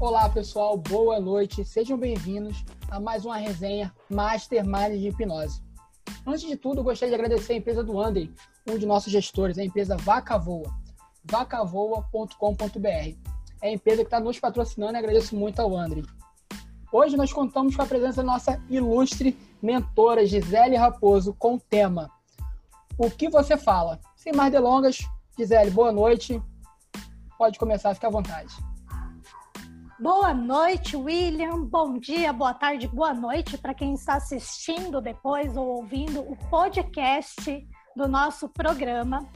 Olá, pessoal, boa noite. Sejam bem-vindos a mais uma resenha Mastermind de Hipnose. Antes de tudo, gostaria de agradecer a empresa do Andrei, um de nossos gestores, a empresa Vaca Voa, vacavoa.com.br. É a empresa que está nos patrocinando e agradeço muito ao Andrei. Hoje nós contamos com a presença da nossa ilustre mentora Gisele Raposo com o tema O que você fala? Sem mais delongas, Gisele, boa noite. Pode começar, fique à vontade. Boa noite, William. Bom dia, boa tarde, boa noite para quem está assistindo depois ou ouvindo o podcast do nosso programa.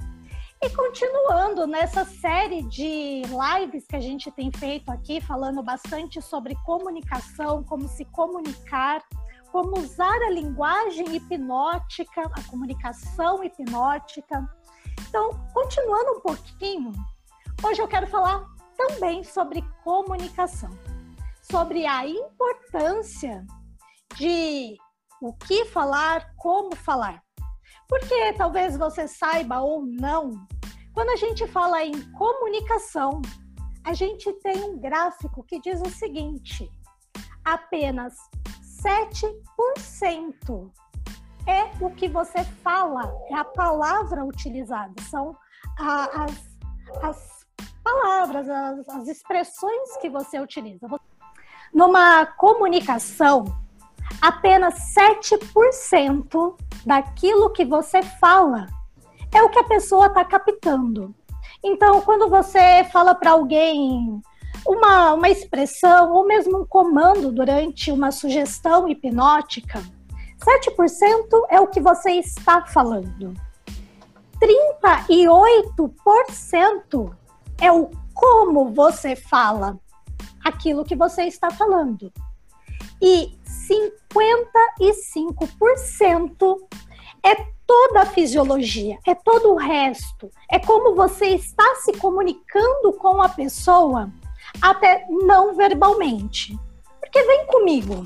E continuando nessa série de lives que a gente tem feito aqui, falando bastante sobre comunicação, como se comunicar, como usar a linguagem hipnótica, a comunicação hipnótica. Então, continuando um pouquinho, hoje eu quero falar também sobre comunicação, sobre a importância de o que falar, como falar. Porque talvez você saiba ou não, quando a gente fala em comunicação, a gente tem um gráfico que diz o seguinte: apenas 7% é o que você fala, é a palavra utilizada, são as, as palavras, as, as expressões que você utiliza. Numa comunicação, apenas 7% daquilo que você fala é o que a pessoa está captando. Então, quando você fala para alguém uma, uma expressão ou mesmo um comando durante uma sugestão hipnótica, 7% é o que você está falando. 38% é o como você fala aquilo que você está falando. E 55% é toda a fisiologia, é todo o resto. É como você está se comunicando com a pessoa, até não verbalmente. Porque vem comigo.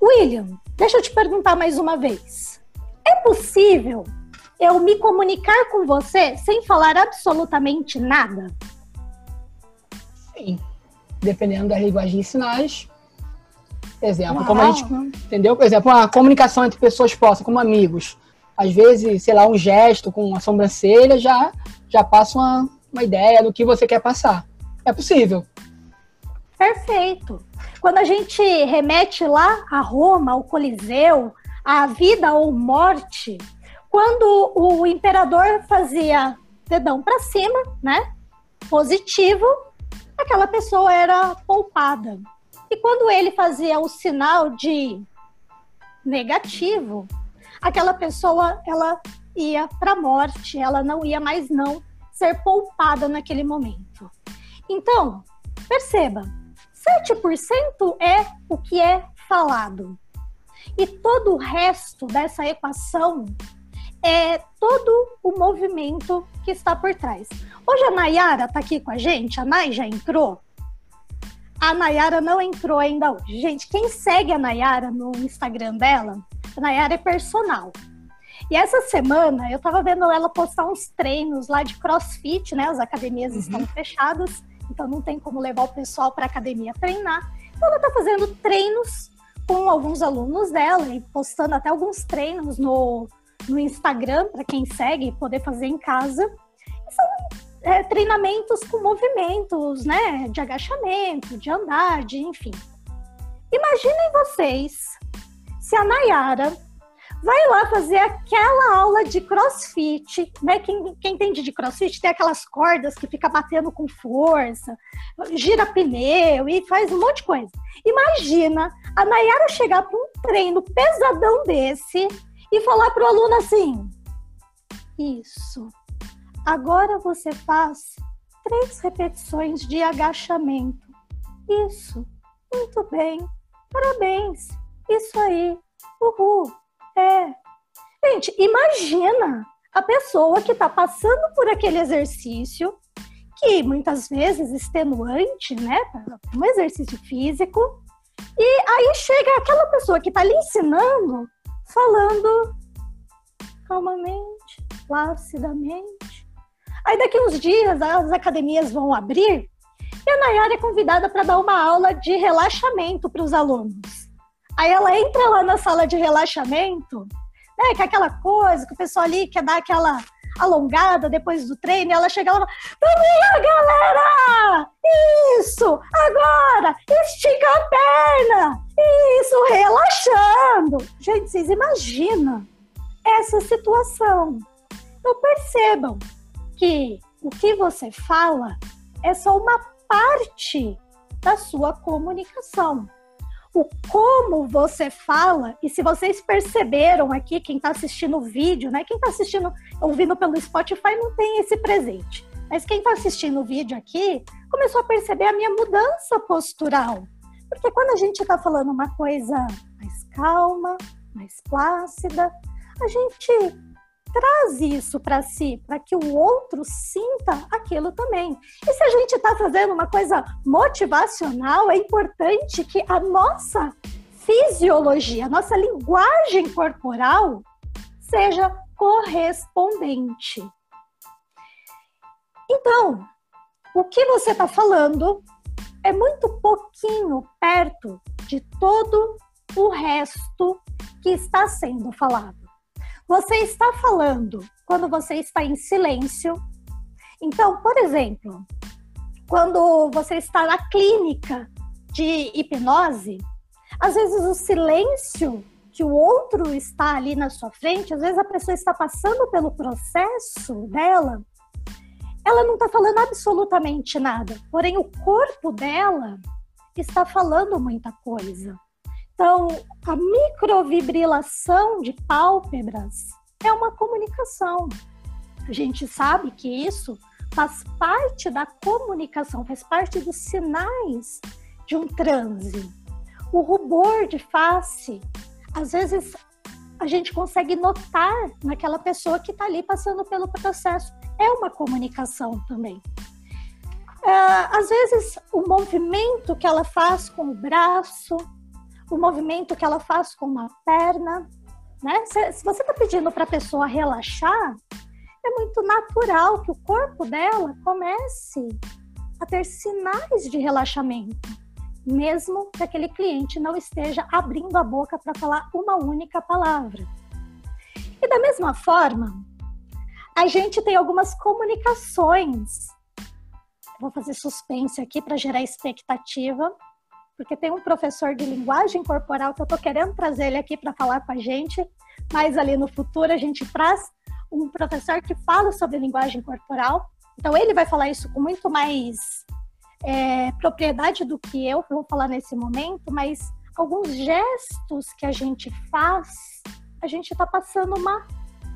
William, deixa eu te perguntar mais uma vez. É possível eu me comunicar com você sem falar absolutamente nada? Sim. Dependendo da linguagem de sinais. Exemplo, Uau. como a gente. Entendeu? Por exemplo, a comunicação entre pessoas próximas, como amigos. Às vezes, sei lá, um gesto com a sobrancelha já, já passa uma, uma ideia do que você quer passar. É possível. Perfeito. Quando a gente remete lá a Roma, ao Coliseu, a vida ou morte, quando o imperador fazia dedão para cima, né? Positivo, aquela pessoa era poupada. E quando ele fazia o sinal de negativo, aquela pessoa ela ia para a morte, ela não ia mais não ser poupada naquele momento. Então, perceba, 7% é o que é falado. E todo o resto dessa equação é todo o movimento que está por trás. Hoje a Nayara está aqui com a gente, a Nay já entrou? A Nayara não entrou ainda hoje. Gente, quem segue a Nayara no Instagram dela, a Nayara é personal. E essa semana eu estava vendo ela postar uns treinos lá de crossfit, né? As academias uhum. estão fechadas, então não tem como levar o pessoal para a academia treinar. Então ela está fazendo treinos com alguns alunos dela e postando até alguns treinos no no Instagram, para quem segue, poder fazer em casa. são é, treinamentos com movimentos, né? De agachamento, de andar, de enfim. Imaginem vocês se a Nayara vai lá fazer aquela aula de crossfit, né? Quem, quem entende de crossfit tem aquelas cordas que fica batendo com força, gira pneu e faz um monte de coisa. Imagina a Nayara chegar para um treino pesadão desse e falar para o aluno assim: Isso. Agora você faz três repetições de agachamento. Isso. Muito bem. Parabéns. Isso aí. Uhul. É. Gente, imagina a pessoa que está passando por aquele exercício, que muitas vezes extenuante, né? Um exercício físico. E aí chega aquela pessoa que está lhe ensinando falando calmamente, placidamente. Aí daqui uns dias as academias vão abrir E a Nayara é convidada para dar uma aula de relaxamento para os alunos. Aí ela entra lá na sala de relaxamento, né, que é aquela coisa que o pessoal ali quer dar aquela alongada depois do treino, ela chega lá e fala, vamos galera! Isso! Agora! Estica a perna! Isso! Relaxando! Gente, vocês imaginam essa situação. Então percebam que o que você fala é só uma parte da sua comunicação o como você fala, e se vocês perceberam aqui, quem está assistindo o vídeo, né? Quem está assistindo, ouvindo pelo Spotify não tem esse presente. Mas quem está assistindo o vídeo aqui começou a perceber a minha mudança postural. Porque quando a gente está falando uma coisa mais calma, mais plácida, a gente traz isso para si, para que o outro sinta aquilo também. E se a gente está fazendo uma coisa motivacional, é importante que a nossa fisiologia, a nossa linguagem corporal seja correspondente. Então, o que você está falando é muito pouquinho perto de todo o resto que está sendo falado. Você está falando quando você está em silêncio. Então, por exemplo, quando você está na clínica de hipnose, às vezes o silêncio que o outro está ali na sua frente, às vezes a pessoa está passando pelo processo dela, ela não está falando absolutamente nada, porém o corpo dela está falando muita coisa. Então, a microvibrilação de pálpebras é uma comunicação. A gente sabe que isso faz parte da comunicação, faz parte dos sinais de um transe. O rubor de face, às vezes a gente consegue notar naquela pessoa que está ali passando pelo processo. É uma comunicação também. É, às vezes, o movimento que ela faz com o braço, o movimento que ela faz com uma perna, né? Se, se você está pedindo para a pessoa relaxar, é muito natural que o corpo dela comece a ter sinais de relaxamento, mesmo que aquele cliente não esteja abrindo a boca para falar uma única palavra. E da mesma forma, a gente tem algumas comunicações. Vou fazer suspense aqui para gerar expectativa porque tem um professor de linguagem corporal que eu estou querendo trazer ele aqui para falar com a gente, mas ali no futuro a gente traz um professor que fala sobre linguagem corporal. Então ele vai falar isso com muito mais é, propriedade do que eu vou falar nesse momento, mas alguns gestos que a gente faz, a gente está passando uma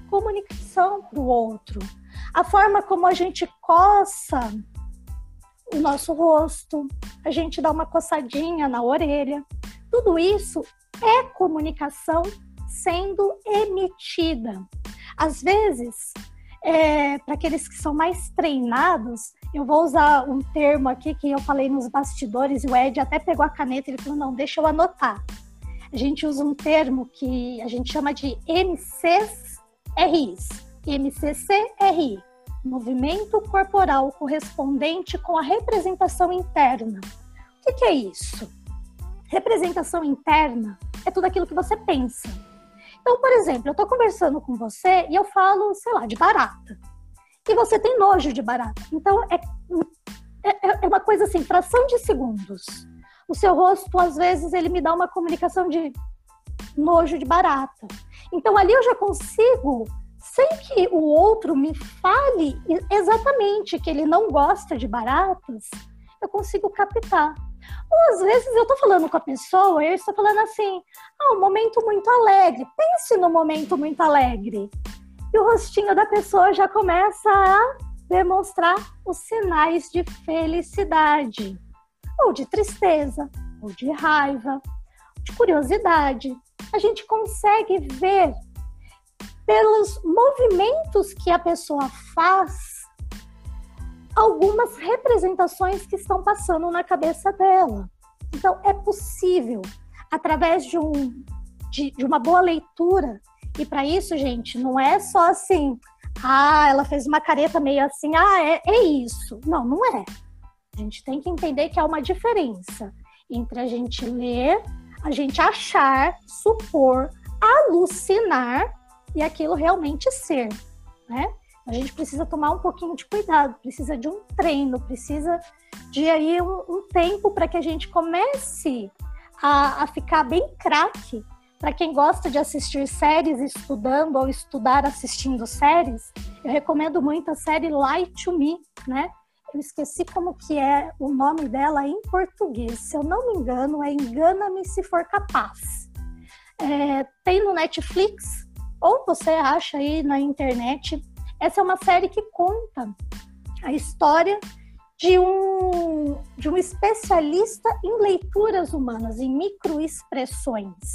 comunicação para o outro. A forma como a gente coça o nosso rosto, a gente dá uma coçadinha na orelha. Tudo isso é comunicação sendo emitida. Às vezes, é, para aqueles que são mais treinados, eu vou usar um termo aqui que eu falei nos bastidores e o Ed até pegou a caneta e ele falou: não, deixa eu anotar. A gente usa um termo que a gente chama de MCRIs. MCCRI movimento corporal correspondente com a representação interna. O que, que é isso? Representação interna é tudo aquilo que você pensa. Então, por exemplo, eu estou conversando com você e eu falo, sei lá, de barata. E você tem nojo de barata. Então, é, é, é uma coisa assim, fração de segundos. O seu rosto, às vezes, ele me dá uma comunicação de nojo de barata. Então, ali eu já consigo sem que o outro me fale exatamente que ele não gosta de baratas, eu consigo captar. Ou às vezes eu tô falando com a pessoa e eu estou falando assim, ah, um momento muito alegre. Pense no momento muito alegre. E o rostinho da pessoa já começa a demonstrar os sinais de felicidade, ou de tristeza, ou de raiva, de curiosidade. A gente consegue ver pelos movimentos que a pessoa faz, algumas representações que estão passando na cabeça dela. Então, é possível, através de, um, de, de uma boa leitura, e para isso, gente, não é só assim, ah, ela fez uma careta meio assim, ah, é, é isso. Não, não é. A gente tem que entender que há uma diferença entre a gente ler, a gente achar, supor, alucinar e aquilo realmente ser, né? A gente precisa tomar um pouquinho de cuidado, precisa de um treino, precisa de aí um, um tempo para que a gente comece a, a ficar bem craque. Para quem gosta de assistir séries estudando ou estudar assistindo séries, eu recomendo muito a série Lie to Me, né? Eu esqueci como que é o nome dela em português. Se eu não me engano, é Engana-me se for capaz. É, tem no Netflix, ou você acha aí na internet. Essa é uma série que conta a história de um, de um especialista em leituras humanas, em microexpressões.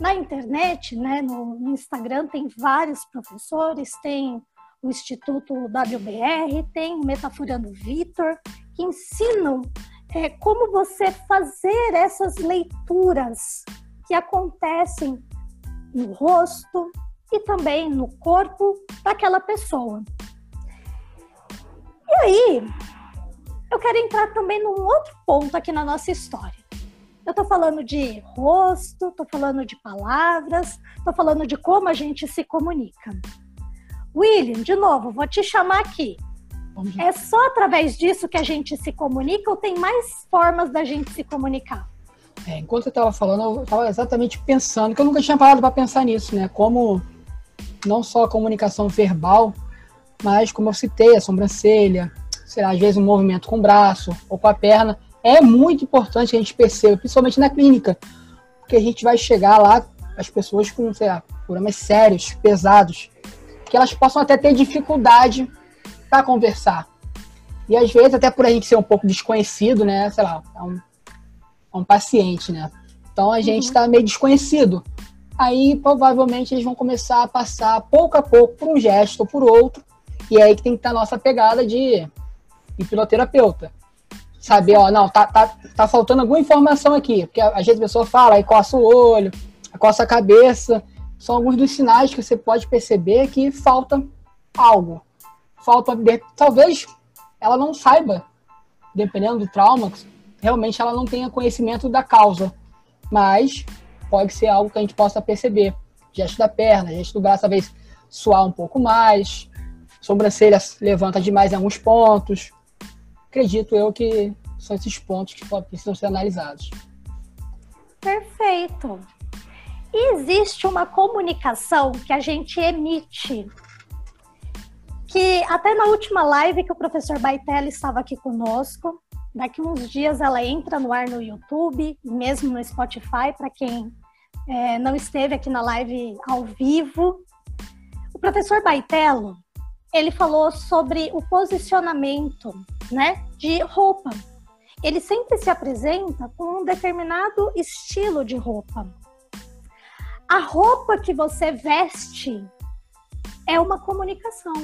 Na internet, né, no, no Instagram, tem vários professores, tem o Instituto WBR, tem o Metafurando Vitor, que ensinam é, como você fazer essas leituras que acontecem no rosto e também no corpo daquela pessoa. E aí, eu quero entrar também num outro ponto aqui na nossa história. Eu estou falando de rosto, estou falando de palavras, estou falando de como a gente se comunica. William, de novo, vou te chamar aqui. É só através disso que a gente se comunica ou tem mais formas da gente se comunicar? É, enquanto você estava falando, eu estava exatamente pensando, que eu nunca tinha parado para pensar nisso, né? Como não só a comunicação verbal, mas como eu citei, a sobrancelha, sei lá, às vezes um movimento com o braço ou com a perna, é muito importante que a gente perceba, principalmente na clínica, porque a gente vai chegar lá, as pessoas com, sei lá, problemas sérios, pesados, que elas possam até ter dificuldade para conversar. E às vezes, até por a gente ser um pouco desconhecido, né? Sei lá, é um, é um paciente, né? Então a gente está uhum. meio desconhecido. Aí provavelmente eles vão começar a passar pouco a pouco por um gesto ou por outro. E é aí que tem que estar a nossa pegada de hipnoterapeuta. Saber, ó, não, tá, tá, tá faltando alguma informação aqui. Porque às vezes a pessoa fala, aí coça o olho, coça a cabeça são alguns dos sinais que você pode perceber que falta algo. Falta, talvez ela não saiba, dependendo do trauma, realmente ela não tenha conhecimento da causa, mas pode ser algo que a gente possa perceber. Gesto da perna, gesto do braço, talvez suar um pouco mais, sobrancelha levanta demais em alguns pontos. Acredito eu que são esses pontos que precisam ser analisados. Perfeito existe uma comunicação que a gente emite. Que até na última live que o professor Baitelli estava aqui conosco, daqui uns dias ela entra no ar no YouTube, mesmo no Spotify, para quem é, não esteve aqui na live ao vivo. O professor Baitello, ele falou sobre o posicionamento né, de roupa. Ele sempre se apresenta com um determinado estilo de roupa a roupa que você veste é uma comunicação.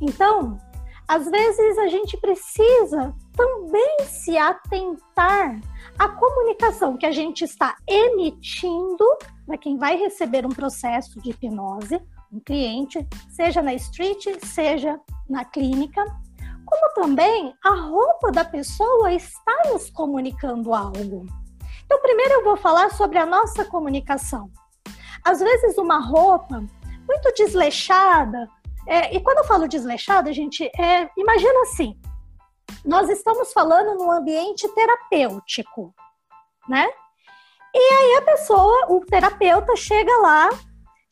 Então, às vezes a gente precisa também se atentar à comunicação que a gente está emitindo para quem vai receber um processo de hipnose, um cliente, seja na street, seja na clínica, como também a roupa da pessoa está nos comunicando algo. Então, primeiro eu vou falar sobre a nossa comunicação. Às vezes, uma roupa muito desleixada, é, e quando eu falo desleixada, gente, é, imagina assim: nós estamos falando num ambiente terapêutico, né? E aí a pessoa, o terapeuta, chega lá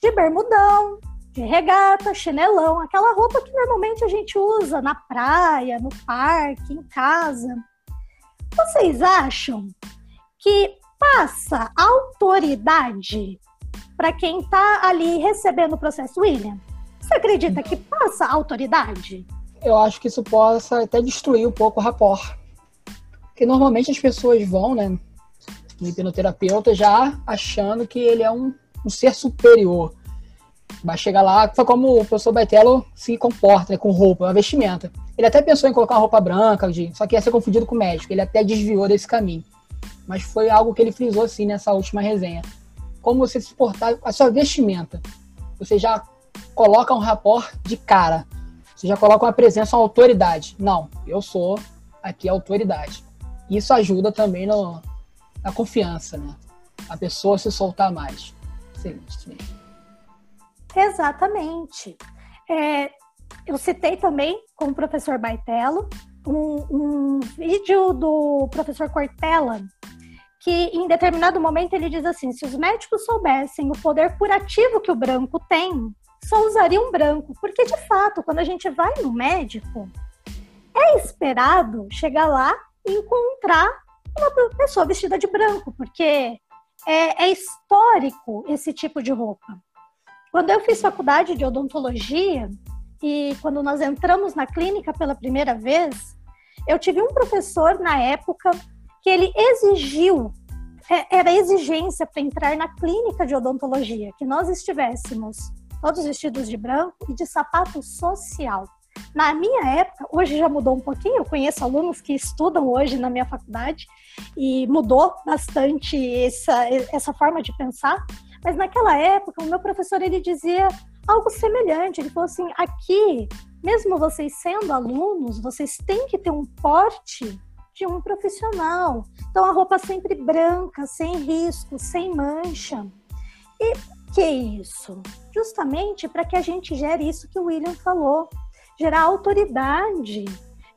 de bermudão, de regata, chinelão, aquela roupa que normalmente a gente usa na praia, no parque, em casa. Vocês acham que passa autoridade para quem está ali recebendo o processo, William? Você acredita que passa autoridade? Eu acho que isso possa até destruir um pouco o rapport. Porque normalmente as pessoas vão, né, no hipnoterapeuta já achando que ele é um, um ser superior. Vai chegar lá, foi como o professor Baitello se comporta, né, com roupa, uma vestimenta. Ele até pensou em colocar uma roupa branca, só que ia ser confundido com médico. Ele até desviou desse caminho mas foi algo que ele frisou assim nessa última resenha. Como você se portar, a sua vestimenta. Você já coloca um rapport de cara. Você já coloca uma presença, uma autoridade. Não, eu sou aqui é autoridade. Isso ajuda também no, na confiança, né? A pessoa se soltar mais. Excelente. Exatamente. É, eu citei também com o professor Baitello um, um vídeo do professor Cortella que em determinado momento ele diz assim: se os médicos soubessem o poder curativo que o branco tem, só usariam branco. Porque, de fato, quando a gente vai no médico, é esperado chegar lá e encontrar uma pessoa vestida de branco, porque é, é histórico esse tipo de roupa. Quando eu fiz faculdade de odontologia e quando nós entramos na clínica pela primeira vez, eu tive um professor na época que ele exigiu, é, era exigência para entrar na clínica de odontologia, que nós estivéssemos todos vestidos de branco e de sapato social. Na minha época, hoje já mudou um pouquinho, eu conheço alunos que estudam hoje na minha faculdade e mudou bastante essa, essa forma de pensar, mas naquela época o meu professor ele dizia algo semelhante, ele falou assim, aqui, mesmo vocês sendo alunos, vocês têm que ter um porte de um profissional. Então a roupa sempre branca, sem risco, sem mancha. E que isso? Justamente para que a gente gere isso que o William falou, gerar autoridade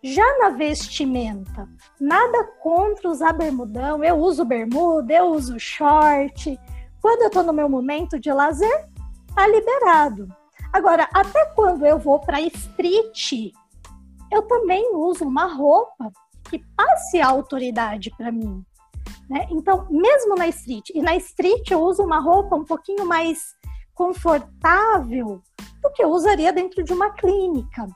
já na vestimenta. Nada contra usar bermudão, eu uso bermuda, eu uso short. Quando eu estou no meu momento de lazer, tá liberado. Agora, até quando eu vou para street, eu também uso uma roupa que passe a autoridade para mim. Né? Então, mesmo na street, e na street eu uso uma roupa um pouquinho mais confortável do que eu usaria dentro de uma clínica.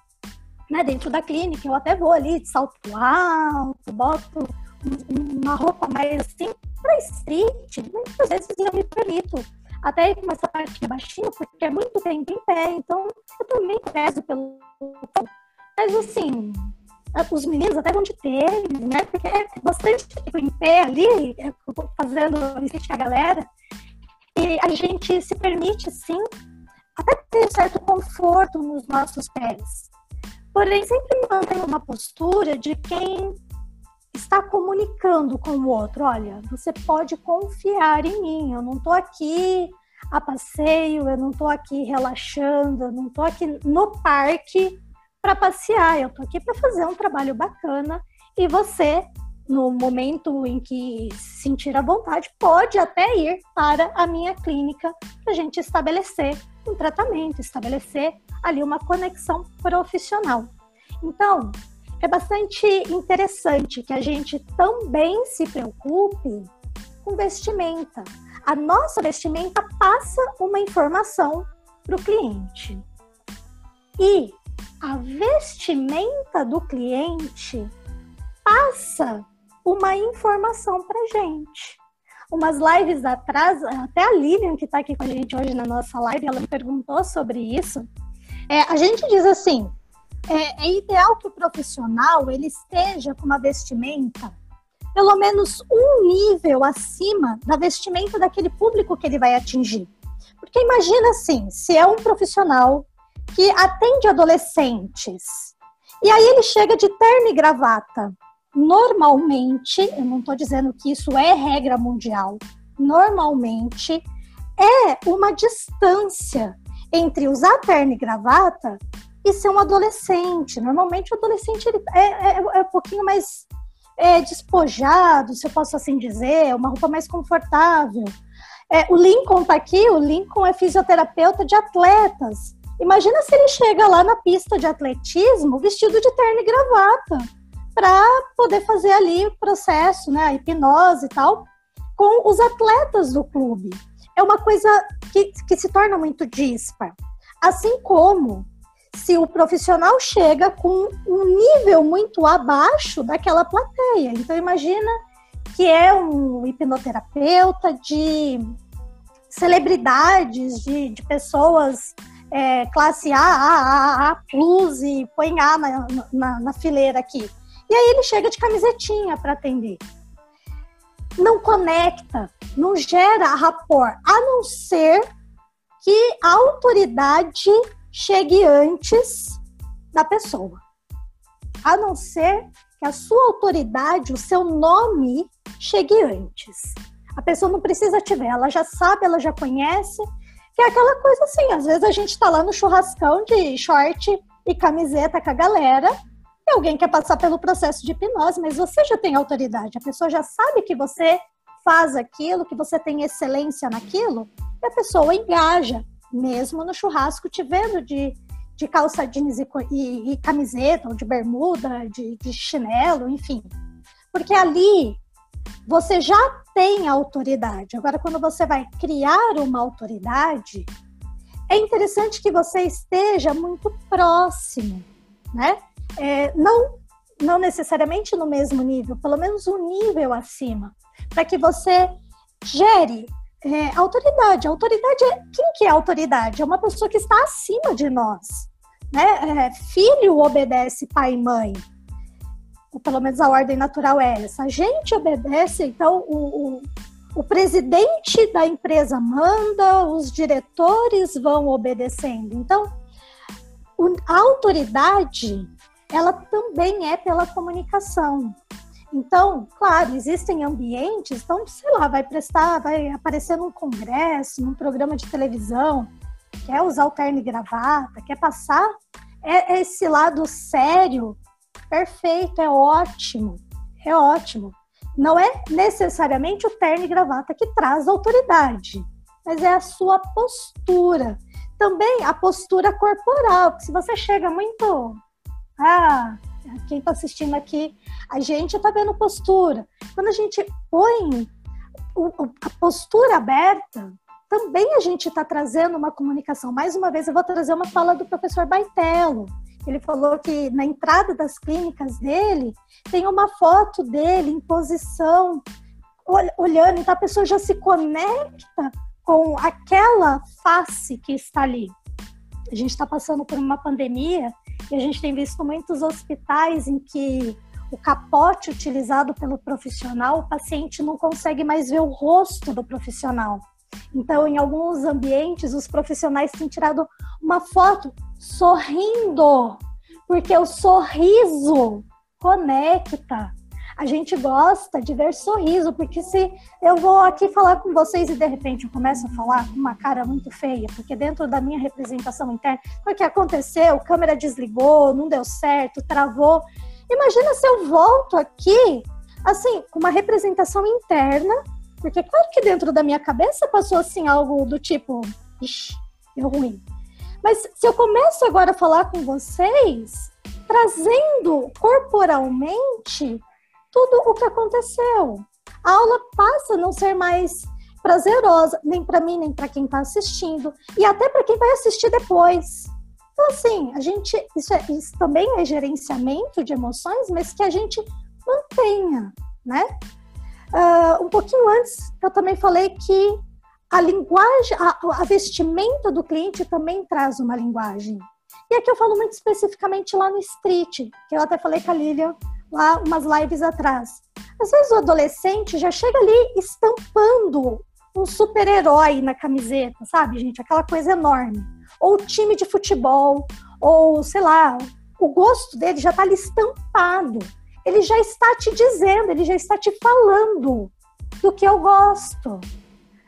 Né? Dentro da clínica, eu até vou ali de salto alto, boto uma roupa mais assim, para street, muitas vezes eu me permito até com essa parte baixinha, porque é muito tempo em pé, então eu também peso pelo. Mas assim, os meninos até vão de tênis, né? Porque é bastante tempo em pé ali, é, fazendo a galera. E a gente se permite, sim, até ter certo conforto nos nossos pés. Porém, sempre mantém uma postura de quem está comunicando com o outro. Olha, você pode confiar em mim. Eu não estou aqui a passeio, eu não estou aqui relaxando, eu não estou aqui no parque para passear, eu estou aqui para fazer um trabalho bacana e você, no momento em que sentir a vontade, pode até ir para a minha clínica para a gente estabelecer um tratamento, estabelecer ali uma conexão profissional. Então, é bastante interessante que a gente também se preocupe com vestimenta. A nossa vestimenta passa uma informação para o cliente. E a vestimenta do cliente passa uma informação para gente. Umas lives atrás, até a Lilian, que está aqui com a gente hoje na nossa live, ela me perguntou sobre isso. É, a gente diz assim: é, é ideal que o profissional ele esteja com uma vestimenta pelo menos um nível acima da vestimenta daquele público que ele vai atingir. Porque imagina assim, se é um profissional que atende adolescentes. E aí ele chega de terno e gravata. Normalmente, eu não estou dizendo que isso é regra mundial, normalmente é uma distância entre usar terno e gravata e ser um adolescente. Normalmente o adolescente ele é, é, é um pouquinho mais é, despojado, se eu posso assim dizer, uma roupa mais confortável. É, o Lincoln está aqui, o Lincoln é fisioterapeuta de atletas. Imagina se ele chega lá na pista de atletismo vestido de terno e gravata para poder fazer ali o processo, né, a hipnose e tal, com os atletas do clube. É uma coisa que, que se torna muito dispar. Assim como se o profissional chega com um nível muito abaixo daquela plateia. Então imagina que é um hipnoterapeuta de celebridades, de, de pessoas é, classe A, A, A, A plus e põe A na, na, na fileira aqui. E aí ele chega de camisetinha para atender. Não conecta, não gera rapport, a não ser que a autoridade chegue antes da pessoa. A não ser que a sua autoridade, o seu nome, chegue antes. A pessoa não precisa te ver, ela já sabe, ela já conhece, que é aquela coisa assim, às vezes a gente está lá no churrascão de short e camiseta com a galera, e alguém quer passar pelo processo de hipnose, mas você já tem autoridade, a pessoa já sabe que você faz aquilo, que você tem excelência naquilo, e a pessoa engaja, mesmo no churrasco, te vendo de, de calça jeans e, e, e camiseta, ou de bermuda, de, de chinelo, enfim. Porque ali você já tem autoridade. Agora, quando você vai criar uma autoridade, é interessante que você esteja muito próximo, né? É, não, não necessariamente no mesmo nível, pelo menos um nível acima, para que você gere é, autoridade. Autoridade é quem que é autoridade? É uma pessoa que está acima de nós, né? É, filho obedece pai e mãe ou pelo menos a ordem natural é essa. A gente obedece, então o, o, o presidente da empresa manda, os diretores vão obedecendo. Então, a autoridade, ela também é pela comunicação. Então, claro, existem ambientes, então, sei lá, vai prestar, vai aparecer num congresso, num programa de televisão, quer usar o terno e gravata, quer passar é, é esse lado sério Perfeito, é ótimo, é ótimo. Não é necessariamente o terno e gravata que traz autoridade, mas é a sua postura. Também a postura corporal, se você chega muito. Ah, quem está assistindo aqui, a gente está vendo postura. Quando a gente põe a postura aberta, também a gente está trazendo uma comunicação. Mais uma vez, eu vou trazer uma fala do professor Baitello. Ele falou que na entrada das clínicas dele tem uma foto dele em posição, olhando, então a pessoa já se conecta com aquela face que está ali. A gente está passando por uma pandemia e a gente tem visto muitos hospitais em que o capote utilizado pelo profissional, o paciente não consegue mais ver o rosto do profissional. Então, em alguns ambientes, os profissionais têm tirado uma foto sorrindo, porque o sorriso conecta. A gente gosta de ver sorriso, porque se eu vou aqui falar com vocês e de repente eu começo a falar com uma cara muito feia, porque dentro da minha representação interna, o que aconteceu? A câmera desligou, não deu certo, travou. Imagina se eu volto aqui, assim, com uma representação interna, porque claro que dentro da minha cabeça passou assim algo do tipo, ixi, deu ruim. Mas se eu começo agora a falar com vocês, trazendo corporalmente tudo o que aconteceu, a aula passa a não ser mais prazerosa, nem para mim, nem para quem está assistindo, e até para quem vai assistir depois. Então, assim, a gente, isso, é, isso também é gerenciamento de emoções, mas que a gente mantenha, né? Uh, um pouquinho antes, eu também falei que a linguagem, a, a vestimenta do cliente também traz uma linguagem. E aqui eu falo muito especificamente lá no street, que eu até falei com a Lilian lá umas lives atrás. Às vezes o adolescente já chega ali estampando um super-herói na camiseta, sabe, gente? Aquela coisa enorme. Ou time de futebol, ou sei lá, o gosto dele já está ali estampado. Ele já está te dizendo, ele já está te falando do que eu gosto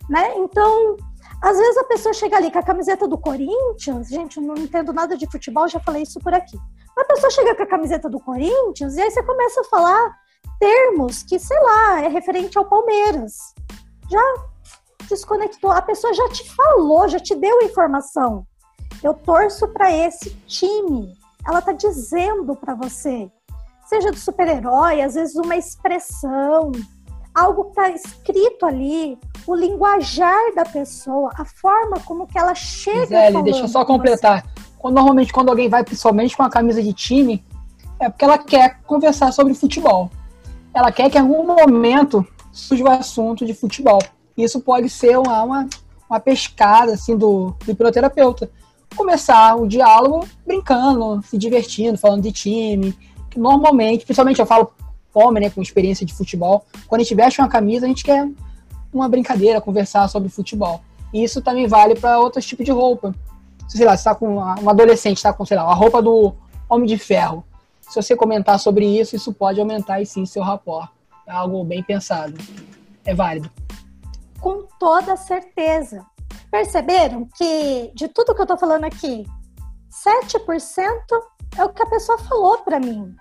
né? Então, às vezes a pessoa chega ali com a camiseta do Corinthians, gente, eu não entendo nada de futebol, já falei isso por aqui. A pessoa chega com a camiseta do Corinthians e aí você começa a falar termos que, sei lá, é referente ao Palmeiras. Já desconectou, a pessoa já te falou, já te deu informação. Eu torço para esse time. Ela tá dizendo para você, seja do super-herói, às vezes uma expressão, algo que está escrito ali, o linguajar da pessoa, a forma como que ela chega. Gisele, deixa eu só completar. Quando, normalmente, quando alguém vai principalmente com a camisa de time, é porque ela quer conversar sobre futebol. Ela quer que em algum momento surja o assunto de futebol. Isso pode ser uma, uma, uma pescada assim, do, do hipnoterapeuta. Começar o diálogo brincando, se divertindo, falando de time. Normalmente, principalmente eu falo homem, né, com experiência de futebol, quando a gente veste uma camisa, a gente quer uma brincadeira, conversar sobre futebol. E isso também vale para outros tipos de roupa. Sei lá, você tá com uma, um adolescente, está com, sei lá, a roupa do Homem de Ferro. se você comentar sobre isso, isso pode aumentar e sim seu rapport. É algo bem pensado. É válido. Com toda certeza. Perceberam que de tudo que eu tô falando aqui, 7% é o que a pessoa falou para mim.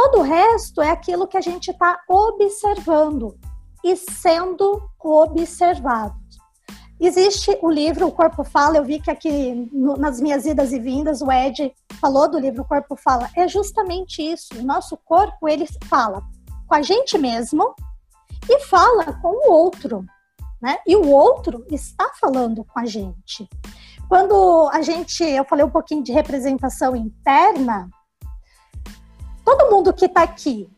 Todo o resto é aquilo que a gente está observando e sendo observado. Existe o livro O Corpo Fala, eu vi que aqui no, nas minhas idas e vindas o Ed falou do livro O Corpo Fala. É justamente isso. O nosso corpo, ele fala com a gente mesmo e fala com o outro, né? E o outro está falando com a gente. Quando a gente, eu falei um pouquinho de representação interna, todo mundo que está aqui,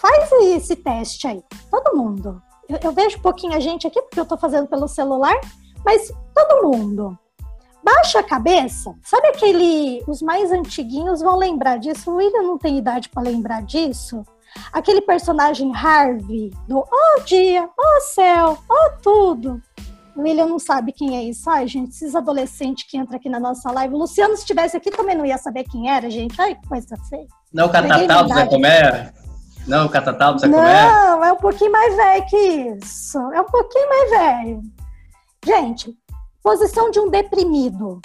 faz esse teste aí, todo mundo. Eu, eu vejo um pouquinho a gente aqui, porque eu estou fazendo pelo celular, mas todo mundo. Baixa a cabeça. Sabe aquele. Os mais antiguinhos vão lembrar disso. O William não tem idade para lembrar disso. Aquele personagem Harvey, do Oh dia, oh céu, oh tudo. O William não sabe quem é isso. Ai, gente, esses adolescentes que entram aqui na nossa live. O Luciano, se estivesse aqui, também não ia saber quem era, gente. Ai, que coisa feia. Não, o Catatal do Zé Comé? Não, o Catatal do Zé Comé? Não, é um pouquinho mais velho que isso. É um pouquinho mais velho. Gente, posição de um deprimido.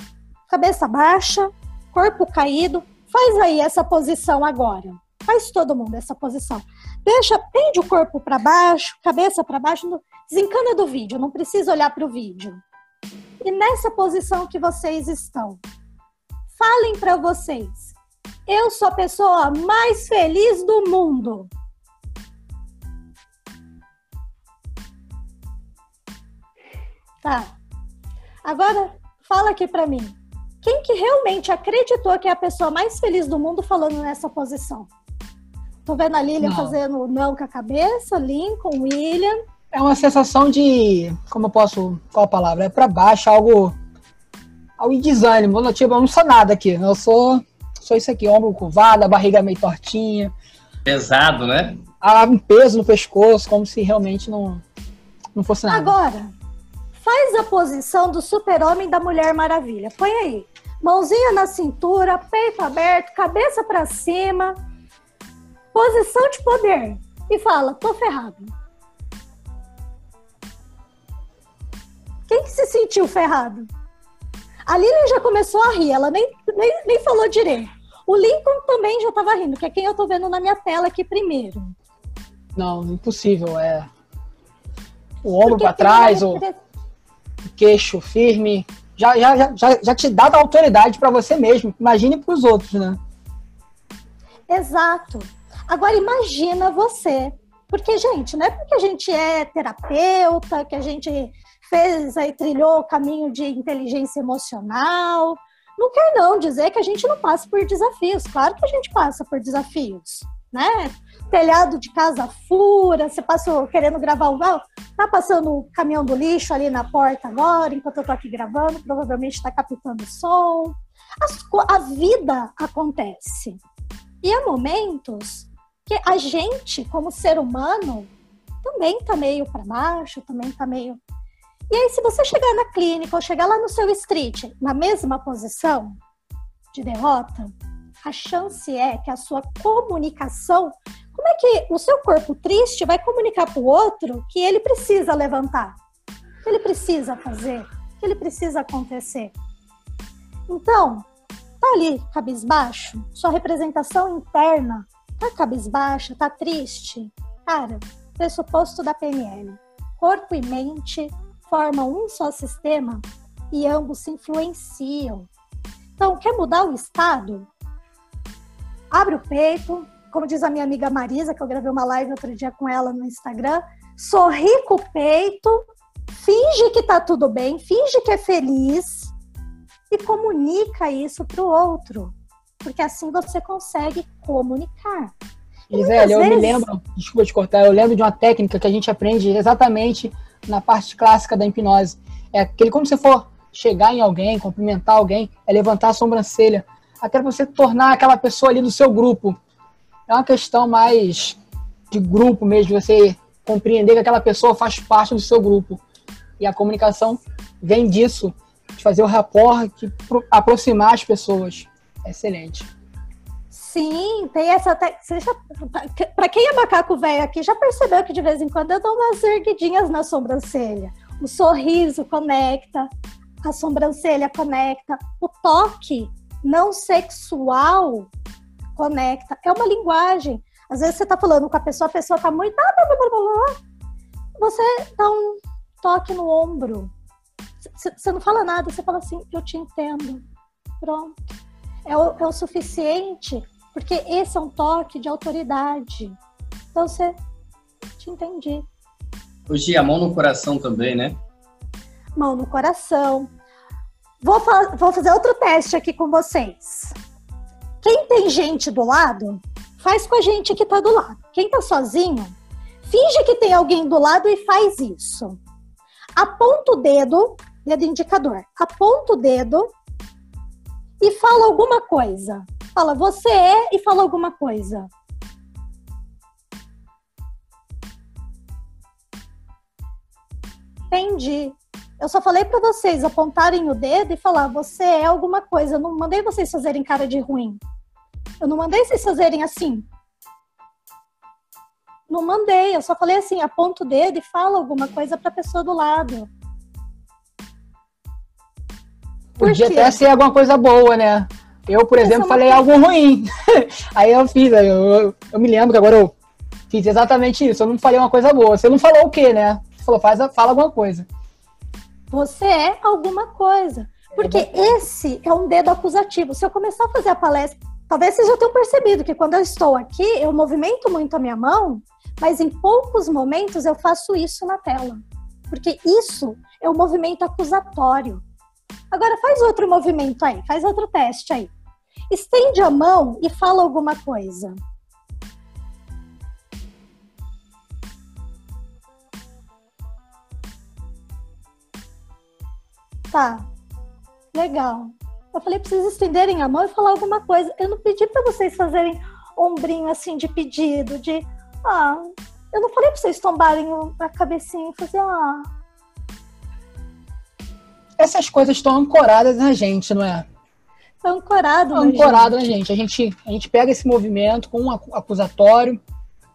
Cabeça baixa, corpo caído. Faz aí essa posição agora. Faz todo mundo essa posição. Deixa, pende o corpo para baixo, cabeça para baixo. Desencana do vídeo, não precisa olhar para o vídeo. E nessa posição que vocês estão, falem para vocês: eu sou a pessoa mais feliz do mundo. Tá. Agora, fala aqui para mim. Quem que realmente acreditou que é a pessoa mais feliz do mundo falando nessa posição? Tô vendo a Lilian não. fazendo não com a cabeça, Lincoln, William. É uma sensação de, como eu posso, qual a palavra? É para baixo, algo, algo de desânimo. Tipo, eu não sou nada aqui. Eu sou, sou isso aqui, ombro curvado, a barriga meio tortinha. Pesado, né? Há um peso no pescoço, como se realmente não, não fosse nada. Agora, Faz a posição do super-homem da Mulher Maravilha. Põe aí. Mãozinha na cintura, peito aberto, cabeça para cima. Posição de poder. E fala: tô ferrado. Quem que se sentiu ferrado? A Lilian já começou a rir, ela nem, nem, nem falou direito. O Lincoln também já estava rindo, que é quem eu estou vendo na minha tela aqui primeiro. Não, impossível. É o ombro para trás, ou queixo firme, já, já, já, já te dá a autoridade para você mesmo. Imagine para os outros, né? Exato. Agora imagina você. Porque, gente, não é porque a gente é terapeuta, que a gente fez aí, trilhou o caminho de inteligência emocional. Não quer não dizer que a gente não passa por desafios. Claro que a gente passa por desafios, né? telhado de casa fura, você passou querendo gravar o tá passando o caminhão do lixo ali na porta agora, enquanto eu tô aqui gravando, provavelmente está captando som. As, a vida acontece. E há momentos que a gente, como ser humano, também tá meio para baixo, também tá meio. E aí, se você chegar na clínica ou chegar lá no seu street na mesma posição de derrota, a chance é que a sua comunicação como é que o seu corpo triste vai comunicar para o outro que ele precisa levantar, que ele precisa fazer, que ele precisa acontecer? Então, tá ali cabisbaixo, sua representação interna tá cabisbaixa, tá triste. Cara, pressuposto da PNL. Corpo e mente formam um só sistema e ambos se influenciam. Então, quer mudar o estado? Abre o peito, como diz a minha amiga Marisa, que eu gravei uma live outro dia com ela no Instagram, sorri com o peito, finge que tá tudo bem, finge que é feliz e comunica isso pro outro. Porque assim você consegue comunicar. Gisele, eu vezes... me lembro, desculpa te cortar, eu lembro de uma técnica que a gente aprende exatamente na parte clássica da hipnose. É aquele, como você for chegar em alguém, cumprimentar alguém, é levantar a sobrancelha, até você tornar aquela pessoa ali do seu grupo é uma questão mais de grupo mesmo, você compreender que aquela pessoa faz parte do seu grupo. E a comunicação vem disso, de fazer o rapport, de aproximar as pessoas. excelente. Sim, tem essa. Te... Para quem é macaco velho aqui, já percebeu que de vez em quando eu dou umas erguidinhas na sobrancelha. O sorriso conecta, a sobrancelha conecta, o toque não sexual conecta. É uma linguagem. Às vezes você tá falando com a pessoa, a pessoa tá muito. Você dá um toque no ombro. Você não fala nada, você fala assim, eu te entendo. Pronto. É o, é o suficiente, porque esse é um toque de autoridade. Então você te entendi. Hoje a mão no coração também, né? Mão no coração. Vou, fa vou fazer outro teste aqui com vocês. Quem tem gente do lado, faz com a gente que tá do lado. Quem tá sozinho, finge que tem alguém do lado e faz isso. Aponta o dedo, dedo indicador, aponta o dedo e fala alguma coisa. Fala você é e fala alguma coisa. Entendi. Eu só falei para vocês apontarem o dedo e falar você é alguma coisa. Eu não mandei vocês fazerem cara de ruim. Eu não mandei vocês fazerem assim. Não mandei, eu só falei assim, aponta o dedo e fala alguma coisa para a pessoa do lado. Podia até ser alguma coisa boa, né? Eu, por exemplo, é falei algo ruim. Aí eu fiz, eu, eu, eu, me lembro que agora eu fiz exatamente isso. Eu não falei uma coisa boa. Você não falou o quê, né? Você falou, faz, fala alguma coisa. Você é alguma coisa. Porque esse é um dedo acusativo. Se eu começar a fazer a palestra, talvez vocês já tenham percebido que quando eu estou aqui, eu movimento muito a minha mão, mas em poucos momentos eu faço isso na tela. Porque isso é o um movimento acusatório. Agora faz outro movimento aí, faz outro teste aí. Estende a mão e fala alguma coisa. Tá. Legal. Eu falei para vocês estenderem a mão e falar alguma coisa. Eu não pedi para vocês fazerem ombrinho assim de pedido, de ah, eu não falei para vocês tombarem a cabecinha e fazer ah. Essas coisas estão ancoradas na gente, não é? Ancorado, ancorado na gente. A gente. A gente pega esse movimento com um acusatório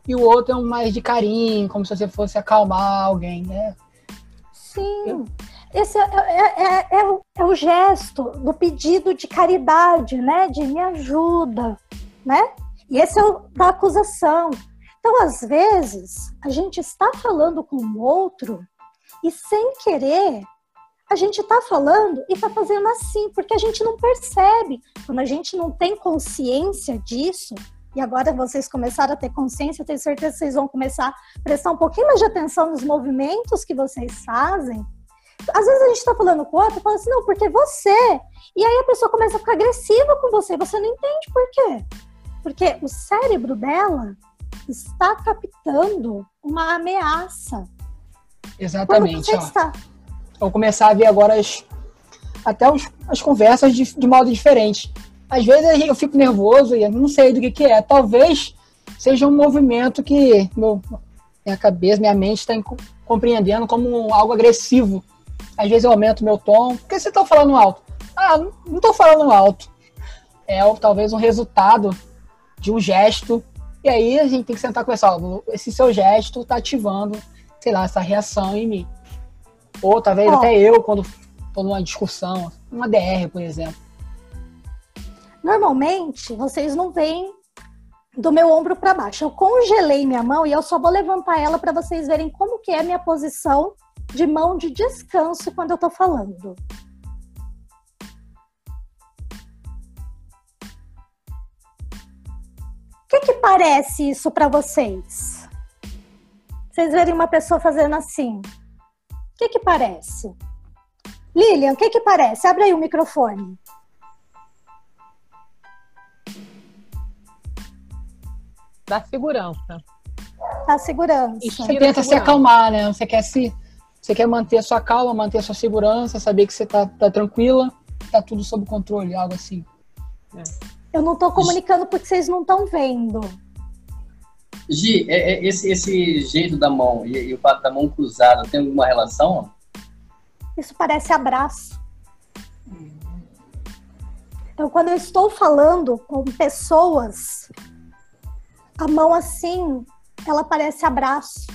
e o outro é um mais de carinho, como se você fosse acalmar alguém, né? Sim. Eu... Esse é, é, é, é, o, é o gesto do pedido de caridade, né? De me ajuda, né? E esse é o da acusação. Então, às vezes, a gente está falando com o outro e sem querer a gente está falando e está fazendo assim, porque a gente não percebe. Quando a gente não tem consciência disso, e agora vocês começaram a ter consciência, eu tenho certeza que vocês vão começar a prestar um pouquinho mais de atenção nos movimentos que vocês fazem. Às vezes a gente está falando com o outro e fala assim, não, porque você. E aí a pessoa começa a ficar agressiva com você, você não entende por quê. Porque o cérebro dela está captando uma ameaça. Exatamente. Ó. Está... Vou começar a ver agora as, até os, as conversas de, de modo diferente. Às vezes eu fico nervoso e não sei do que, que é. Talvez seja um movimento que meu, minha cabeça, minha mente está compreendendo como algo agressivo. Às vezes eu aumento meu tom. Por que você está falando alto? Ah, não estou falando alto. É talvez um resultado de um gesto. E aí a gente tem que sentar com essa, esse seu gesto está ativando, sei lá, essa reação em mim. Ou talvez oh. até eu, quando estou numa discussão, uma DR, por exemplo. Normalmente, vocês não veem do meu ombro para baixo. Eu congelei minha mão e eu só vou levantar ela para vocês verem como que é a minha posição de mão de descanso quando eu estou falando. O que, que parece isso para vocês? Vocês verem uma pessoa fazendo assim que que parece? Lilian, o que que parece? Abre aí o microfone. Da segurança. Da segurança. Você tenta se acalmar, né? Você quer se você quer manter a sua calma, manter a sua segurança, saber que você tá, tá tranquila, tá tudo sob controle, algo assim. É. Eu não tô comunicando porque vocês não estão vendo. Gi, é, é, esse, esse jeito da mão e, e, o fato da mão cruzada tem alguma relação? Isso parece abraço. Então, quando eu estou falando com pessoas, a mão assim, ela parece abraço,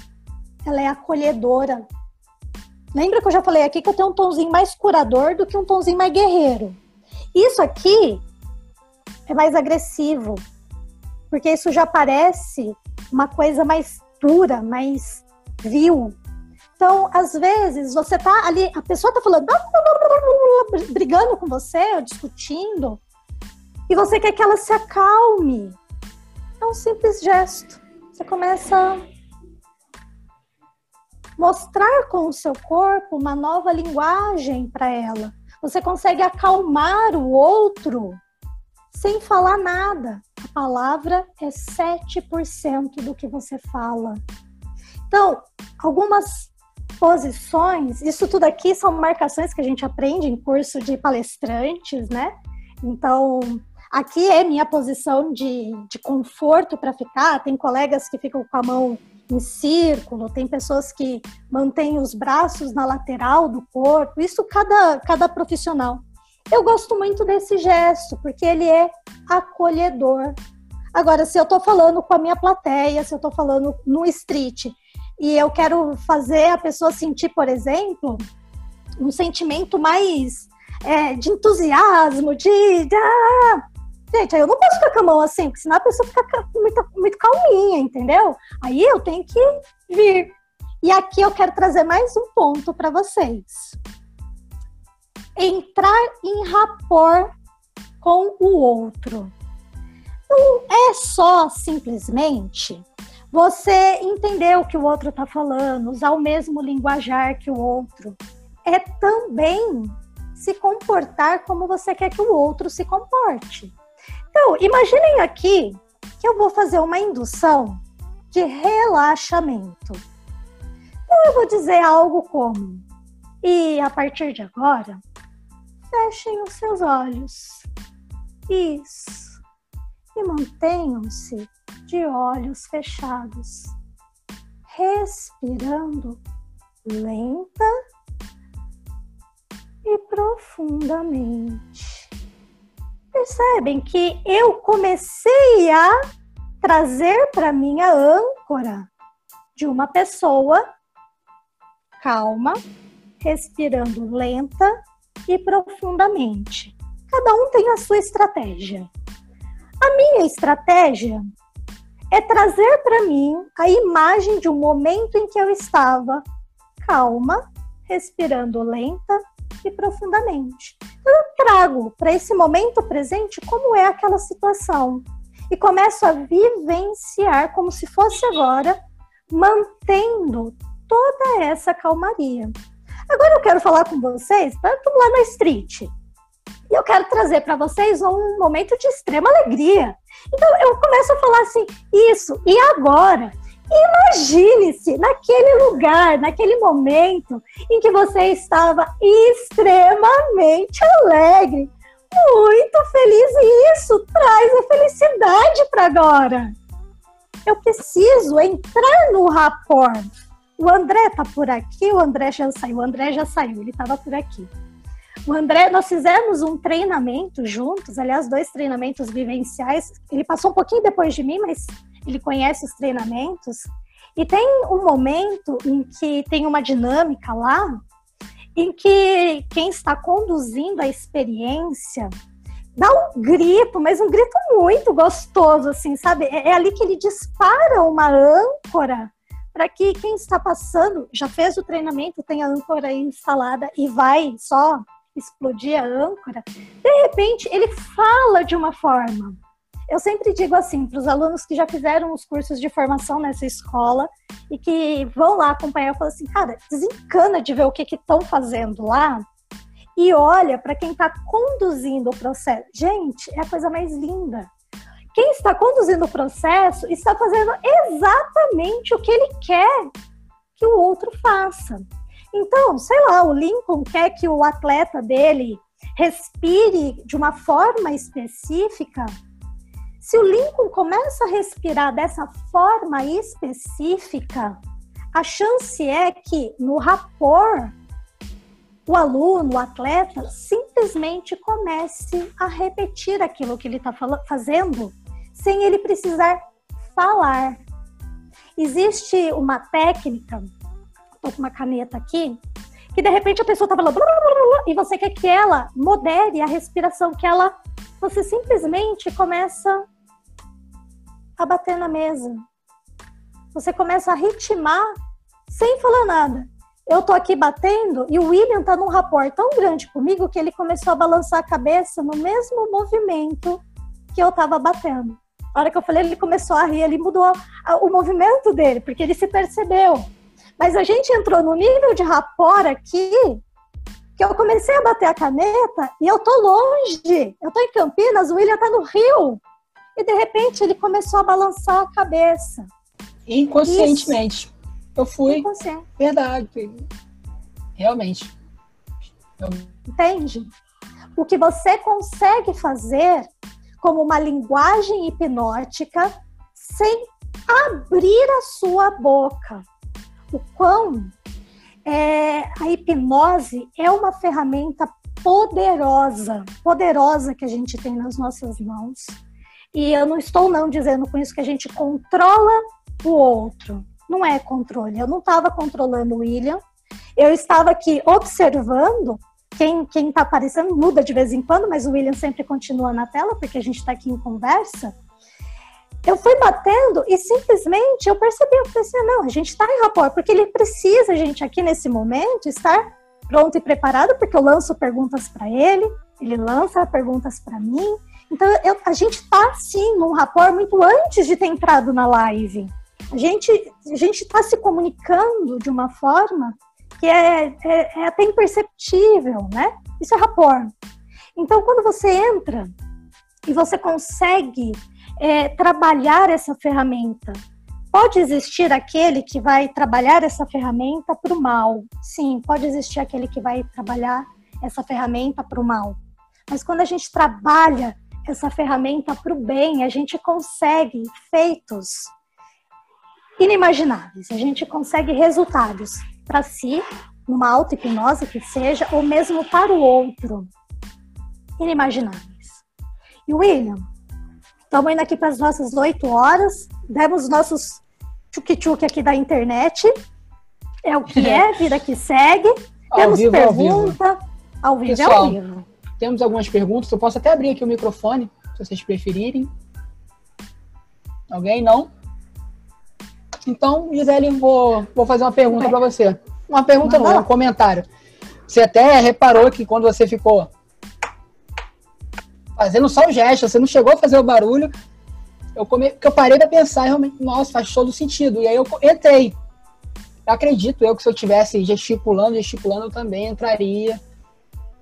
ela é acolhedora. Lembra que eu já falei aqui que eu tenho um tonzinho mais curador do que um tonzinho mais guerreiro? Isso aqui é mais agressivo, porque isso já parece uma coisa mais dura, mais vil. Então, às vezes, você tá ali, a pessoa tá falando, brigando com você, discutindo, e você quer que ela se acalme. É um simples gesto. Você começa a mostrar com o seu corpo uma nova linguagem para ela. Você consegue acalmar o outro sem falar nada. A palavra é 7% do que você fala. Então, algumas posições, isso tudo aqui são marcações que a gente aprende em curso de palestrantes, né? Então, aqui é minha posição de, de conforto para ficar. Tem colegas que ficam com a mão em círculo, tem pessoas que mantêm os braços na lateral do corpo, isso cada, cada profissional. Eu gosto muito desse gesto, porque ele é acolhedor. Agora, se eu estou falando com a minha plateia, se eu estou falando no street, e eu quero fazer a pessoa sentir, por exemplo, um sentimento mais é, de entusiasmo, de, ah, Gente, aí eu não posso ficar com a mão assim, porque senão a pessoa fica muito, muito calminha, entendeu? Aí eu tenho que vir. E aqui eu quero trazer mais um ponto para vocês. Entrar em rapport com o outro. Não é só simplesmente você entender o que o outro está falando, usar o mesmo linguajar que o outro. É também se comportar como você quer que o outro se comporte. Então, imaginem aqui que eu vou fazer uma indução de relaxamento. Então, eu vou dizer algo como: e a partir de agora, fechem os seus olhos. Isso. E mantenham-se de olhos fechados, respirando lenta e profundamente percebem que eu comecei a trazer para mim a âncora de uma pessoa calma, respirando lenta e profundamente. Cada um tem a sua estratégia. A minha estratégia é trazer para mim a imagem de um momento em que eu estava calma, respirando lenta e profundamente eu trago para esse momento presente como é aquela situação e começo a vivenciar como se fosse agora, mantendo toda essa calmaria. Agora eu quero falar com vocês, estamos lá na street, e eu quero trazer para vocês um momento de extrema alegria. Então eu começo a falar assim, isso, e agora? Imagine-se naquele lugar, naquele momento em que você estava extremamente alegre, muito feliz, e isso traz a felicidade para agora. Eu preciso entrar no rapport. O André tá por aqui, o André já saiu, o André já saiu, ele estava por aqui. O André, nós fizemos um treinamento juntos, aliás, dois treinamentos vivenciais. Ele passou um pouquinho depois de mim, mas ele conhece os treinamentos, e tem um momento em que tem uma dinâmica lá, em que quem está conduzindo a experiência dá um grito, mas um grito muito gostoso, assim, sabe? É, é ali que ele dispara uma âncora para que quem está passando, já fez o treinamento, tem a âncora instalada e vai só explodir a âncora, de repente ele fala de uma forma eu sempre digo assim para os alunos que já fizeram os cursos de formação nessa escola e que vão lá acompanhar, eu falo assim, cara, desencana de ver o que estão fazendo lá e olha para quem está conduzindo o processo. Gente, é a coisa mais linda. Quem está conduzindo o processo está fazendo exatamente o que ele quer que o outro faça. Então, sei lá, o Lincoln quer que o atleta dele respire de uma forma específica se o Lincoln começa a respirar dessa forma específica, a chance é que no rapor o aluno, o atleta, simplesmente comece a repetir aquilo que ele está fazendo, sem ele precisar falar. Existe uma técnica, estou com uma caneta aqui, que de repente a pessoa está falando e você quer que ela modere a respiração, que ela, você simplesmente começa a bater na mesa. Você começa a ritmar sem falar nada eu tô aqui batendo e o William tá num rapport tão grande comigo que ele começou a balançar a cabeça no mesmo movimento que eu tava batendo. A hora que eu falei, ele começou a rir, ele mudou o movimento dele, porque ele se percebeu. Mas a gente entrou no nível de rapport aqui que eu comecei a bater a caneta e eu tô longe. Eu tô em Campinas, o William tá no Rio. E de repente ele começou a balançar a cabeça. Inconscientemente. Isso. Eu fui. Você. Verdade. Realmente. Eu... Entende? O que você consegue fazer como uma linguagem hipnótica sem abrir a sua boca. O quão é, a hipnose é uma ferramenta poderosa, poderosa que a gente tem nas nossas mãos. E eu não estou não dizendo com isso que a gente controla o outro não é controle. Eu não estava controlando o William, eu estava aqui observando. Quem, quem tá aparecendo muda de vez em quando, mas o William sempre continua na tela, porque a gente está aqui em conversa. Eu fui batendo e simplesmente eu percebi, eu pensei, não, a gente está em rapport, porque ele precisa, a gente aqui nesse momento, estar pronto e preparado, porque eu lanço perguntas para ele, ele lança perguntas para mim. Então, eu, a gente está, sim, num rapport muito antes de ter entrado na live a gente a gente está se comunicando de uma forma que é, é, é, até imperceptível, né? Isso é rapport. Então, quando você entra e você consegue é, trabalhar essa ferramenta, pode existir aquele que vai trabalhar essa ferramenta para o mal. Sim, pode existir aquele que vai trabalhar essa ferramenta para o mal. Mas quando a gente trabalha essa ferramenta para o bem, a gente consegue feitos inimagináveis. A gente consegue resultados para si, numa auto-hipnose que seja, ou mesmo para o outro. Inimagináveis. E William, estamos indo aqui para as nossas oito horas, demos nossos tchuk-tchuk aqui da internet. É o que é, vida que segue. Temos vivo, pergunta. Ao vivo, Pessoal, ao vivo. Temos algumas perguntas. Eu posso até abrir aqui o microfone, se vocês preferirem. Alguém? Não? Então, Gisele, vou, vou fazer uma pergunta para você. Uma pergunta não, um comentário. Você até reparou que quando você ficou fazendo só o gesto, você não chegou a fazer o barulho, eu, come, eu parei para pensar realmente, nossa, faz todo sentido. E aí eu entrei. Eu acredito eu que se eu tivesse gesticulando, gesticulando, eu também entraria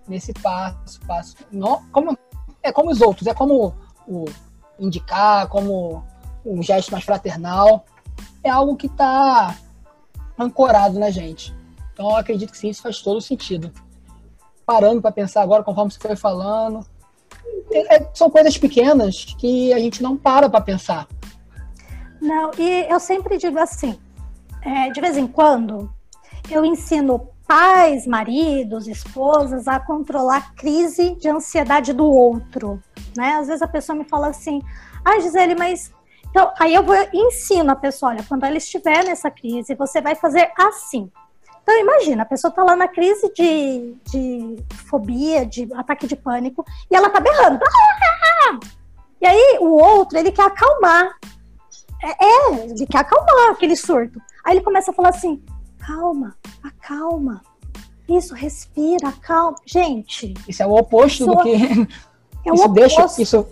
nesse passo, passo. Não, como, é como os outros, é como o indicar, como um gesto mais fraternal é algo que está ancorado na gente. Então, eu acredito que sim, isso faz todo sentido. Parando para pensar agora, conforme você foi falando, é, é, são coisas pequenas que a gente não para para pensar. Não, e eu sempre digo assim, é, de vez em quando, eu ensino pais, maridos, esposas a controlar a crise de ansiedade do outro, né? Às vezes a pessoa me fala assim, ah, Gisele, mas então, aí eu vou ensino a pessoa, olha, quando ela estiver nessa crise, você vai fazer assim. Então, imagina, a pessoa tá lá na crise de, de fobia, de ataque de pânico, e ela tá berrando. E aí, o outro, ele quer acalmar. É, é, ele quer acalmar aquele surto. Aí ele começa a falar assim, calma, acalma. Isso, respira, calma. Gente. Isso é o oposto pessoa... do que é isso deixa, isso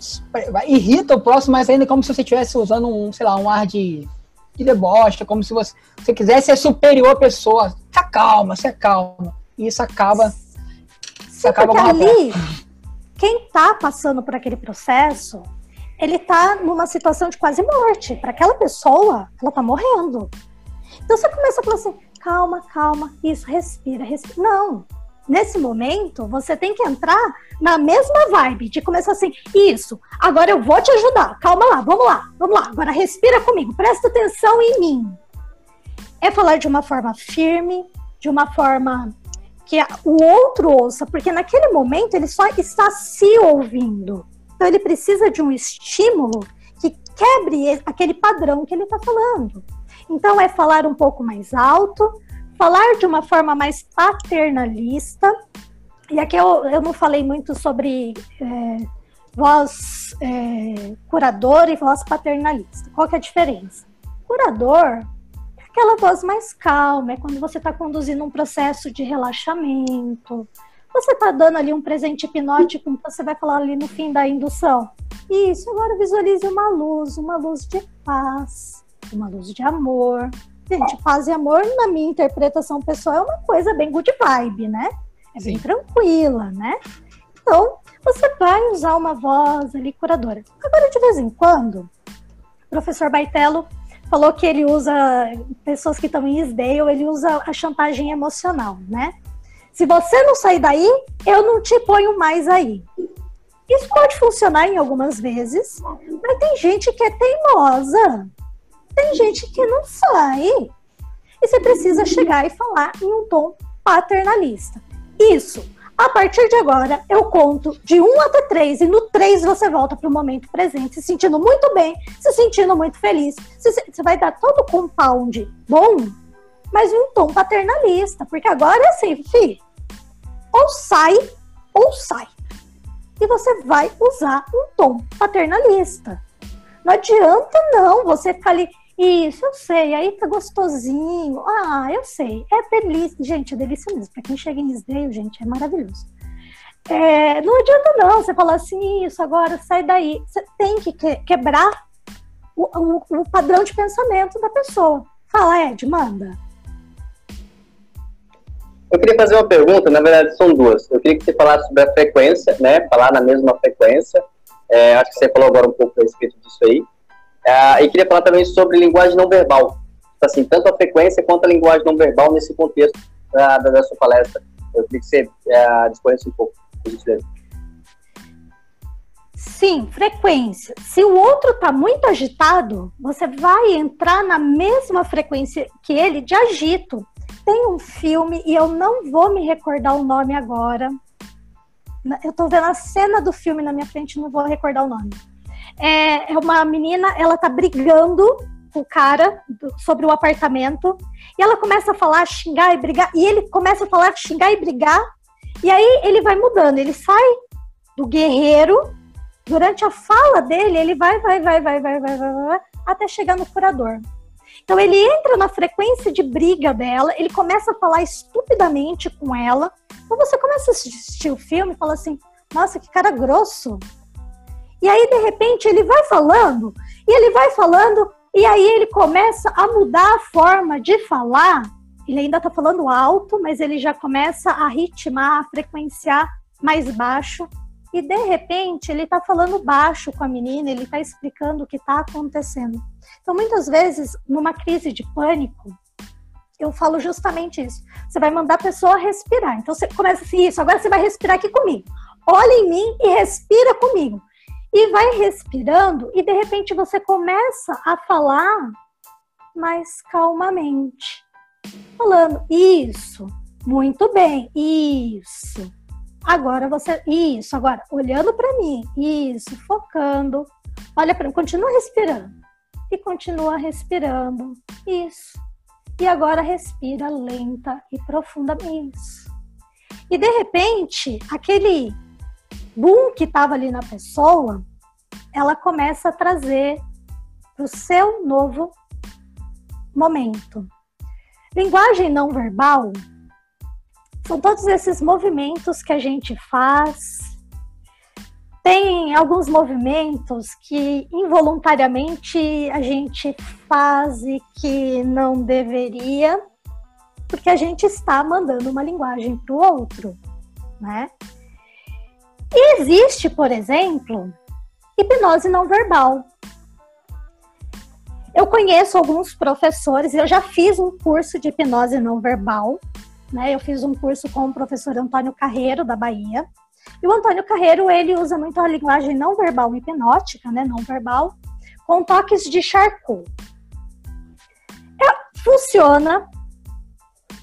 irrita o próximo, mas ainda como se você estivesse usando um, sei lá, um ar de, de deboche, como se você, você quisesse ser superior à pessoa. Se acalma, se acalma. E isso acaba. Sim, acaba porque ali, quem tá passando por aquele processo, ele tá numa situação de quase morte. Para aquela pessoa, ela tá morrendo. Então você começa a falar assim: calma, calma, isso, respira, respira. Não. Nesse momento, você tem que entrar na mesma vibe de começar assim, isso, agora eu vou te ajudar, calma lá, vamos lá, vamos lá, agora respira comigo, presta atenção em mim. É falar de uma forma firme, de uma forma que o outro ouça, porque naquele momento ele só está se ouvindo. Então ele precisa de um estímulo que quebre aquele padrão que ele está falando. Então é falar um pouco mais alto, falar de uma forma mais paternalista. E aqui eu, eu não falei muito sobre é, voz é, curador e voz paternalista. Qual que é a diferença? Curador é aquela voz mais calma, é quando você está conduzindo um processo de relaxamento, você está dando ali um presente hipnótico, então você vai falar ali no fim da indução. Isso, agora visualize uma luz, uma luz de paz, uma luz de amor. Gente, paz e amor, na minha interpretação pessoal, é uma coisa bem good vibe, né? É bem Sim. tranquila, né? Então, você vai usar uma voz ali curadora. Agora, de vez em quando, o professor Baitello falou que ele usa, pessoas que estão em Isdale, ele usa a chantagem emocional, né? Se você não sair daí, eu não te ponho mais aí. Isso pode funcionar em algumas vezes, mas tem gente que é teimosa. Tem gente que não sai. E você precisa chegar e falar em um tom paternalista. Isso. A partir de agora, eu conto de 1 até 3, e no 3 você volta para o momento presente, se sentindo muito bem, se sentindo muito feliz. Você vai dar todo o compound bom, mas em um tom paternalista, porque agora é assim, fi, ou sai ou sai. E você vai usar um tom paternalista. Não adianta não você ficar ali, isso, eu sei, aí tá gostosinho. Ah, eu sei, é delícia. Gente, é delícia mesmo. Pra quem chega em Isdale, gente, é maravilhoso. É, não adianta não você falar assim, isso agora, sai daí. Você tem que quebrar o, o, o padrão de pensamento da pessoa. Fala, Ed, manda. Eu queria fazer uma pergunta, na verdade são duas. Eu queria que você falasse sobre a frequência, né? Falar na mesma frequência. É, acho que você falou agora um pouco a respeito disso aí. É, e queria falar também sobre linguagem não verbal. Assim, tanto a frequência quanto a linguagem não verbal nesse contexto da, da, da sua palestra. Eu queria que você discorresse um pouco, por gentileza. Sim, frequência. Se o outro está muito agitado, você vai entrar na mesma frequência que ele de agito tem um filme, e eu não vou me recordar o nome agora. Eu tô vendo a cena do filme na minha frente, não vou recordar o nome. É, é uma menina, ela tá brigando com o cara sobre o apartamento, e ela começa a falar, xingar e brigar, e ele começa a falar, xingar e brigar, e aí ele vai mudando, ele sai do guerreiro, durante a fala dele, ele vai, vai, vai, vai, vai, vai, vai, vai até chegar no curador. Então ele entra na frequência de briga dela, ele começa a falar estupidamente com ela. Então você começa a assistir o filme e fala assim: nossa, que cara grosso. E aí, de repente, ele vai falando, e ele vai falando, e aí ele começa a mudar a forma de falar. Ele ainda tá falando alto, mas ele já começa a ritmar, a frequenciar mais baixo. E de repente, ele tá falando baixo com a menina, ele tá explicando o que tá acontecendo. Então, muitas vezes, numa crise de pânico, eu falo justamente isso. Você vai mandar a pessoa respirar. Então, você começa assim, isso, agora você vai respirar aqui comigo. Olha em mim e respira comigo. E vai respirando, e de repente você começa a falar mais calmamente. Falando, isso, muito bem, isso. Agora você, isso, agora, olhando para mim, isso, focando. Olha para mim, continua respirando e continua respirando. Isso. E agora respira lenta e profundamente. E de repente, aquele boom que estava ali na pessoa, ela começa a trazer para o seu novo momento. Linguagem não verbal são todos esses movimentos que a gente faz tem alguns movimentos que involuntariamente a gente faz e que não deveria, porque a gente está mandando uma linguagem para o outro, né? E existe, por exemplo, hipnose não verbal. Eu conheço alguns professores, eu já fiz um curso de hipnose não verbal, né? Eu fiz um curso com o professor Antônio Carreiro, da Bahia, e o Antônio Carreiro, ele usa muito a linguagem não verbal hipnótica, né, não verbal, com toques de charcot. É, funciona,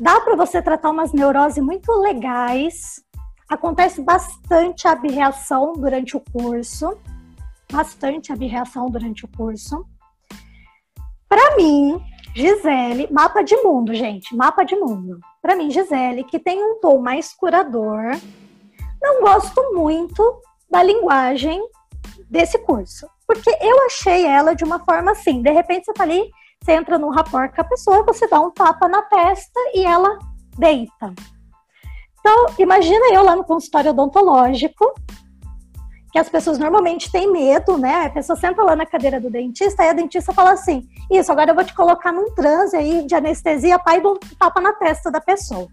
Dá para você tratar umas neuroses muito legais. Acontece bastante abreação durante o curso. Bastante abreação durante o curso. Para mim, Gisele, mapa de mundo, gente, mapa de mundo. Para mim, Gisele, que tem um tom mais curador, não gosto muito da linguagem desse curso. Porque eu achei ela de uma forma assim, de repente você tá ali, você entra num rapport com a pessoa, você dá um tapa na testa e ela deita. Então, imagina eu lá no consultório odontológico, que as pessoas normalmente têm medo, né? A pessoa senta lá na cadeira do dentista e a dentista fala assim: Isso, agora eu vou te colocar num transe aí de anestesia, pai, dou um tapa na testa da pessoa.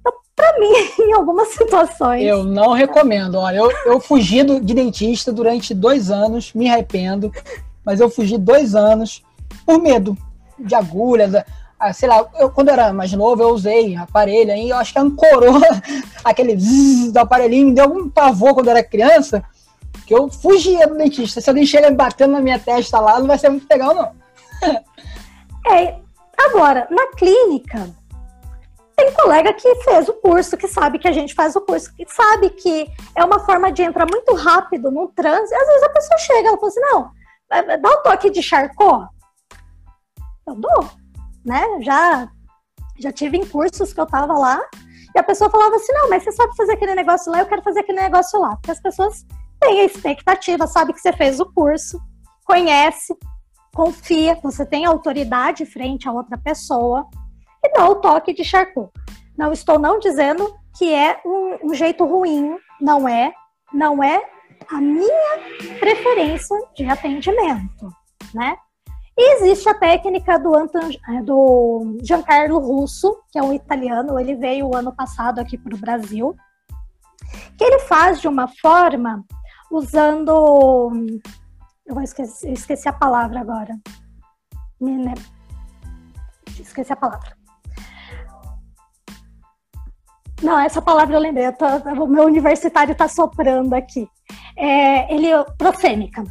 Então, pra mim, em algumas situações. Eu não recomendo. Olha, eu, eu fugi do, de dentista durante dois anos, me arrependo, mas eu fugi dois anos por medo de agulhas. Ah, sei lá, eu, quando era mais novo, eu usei aparelho aí, eu acho que ancorou aquele zzz do aparelhinho, me deu um pavor quando era criança que eu fugia do dentista. Se alguém chega batendo na minha testa lá, não vai ser muito legal, não. é, agora, na clínica, tem colega que fez o curso, que sabe que a gente faz o curso, que sabe que é uma forma de entrar muito rápido no trânsito. Às vezes a pessoa chega, ela fala assim, não, dá um toque de Charcot. Eu dou, né? Já, já tive em cursos que eu tava lá, e a pessoa falava assim, não, mas você sabe fazer aquele negócio lá, eu quero fazer aquele negócio lá. Porque as pessoas tem a expectativa, sabe que você fez o curso, conhece, confia, você tem autoridade frente a outra pessoa e dá o toque de Charcot. Não estou não dizendo que é um, um jeito ruim, não é, não é a minha preferência de atendimento, né? E existe a técnica do, Anton, é, do Giancarlo Russo, que é um italiano, ele veio ano passado aqui para o Brasil, que ele faz de uma forma usando. Eu vou esquecer, eu esqueci a palavra agora. Esqueci a palavra. Não, essa palavra eu lembrei. Eu tô, o meu universitário está soprando aqui. É, ele prosêmica.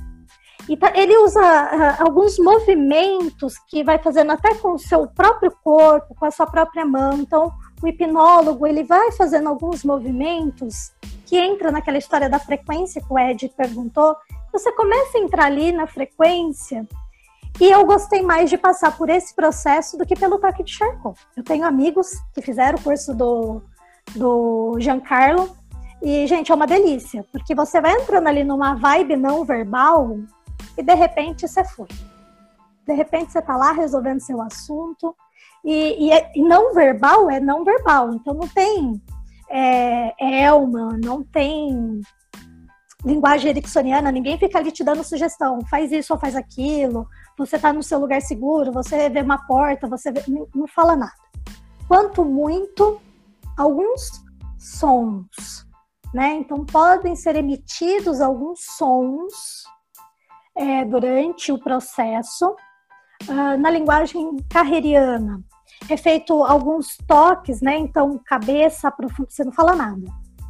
Então, ele usa uh, alguns movimentos que vai fazendo até com o seu próprio corpo, com a sua própria mão. Então, o hipnólogo ele vai fazendo alguns movimentos que entra naquela história da frequência que o Ed perguntou. Você começa a entrar ali na frequência e eu gostei mais de passar por esse processo do que pelo toque de Charcot. Eu tenho amigos que fizeram o curso do, do Giancarlo e, gente, é uma delícia, porque você vai entrando ali numa vibe não verbal e de repente você foi. De repente você tá lá resolvendo seu assunto e, e, é, e não verbal é não verbal, então não tem é, Elma, não tem linguagem ericksoniana, ninguém fica ali te dando sugestão, faz isso ou faz aquilo, você está no seu lugar seguro, você vê uma porta, você vê, não fala nada. Quanto muito, alguns sons, né? Então podem ser emitidos alguns sons é, durante o processo. Uh, na linguagem carreriana, é feito alguns toques, né? Então, cabeça, aprofundamento, você não fala nada.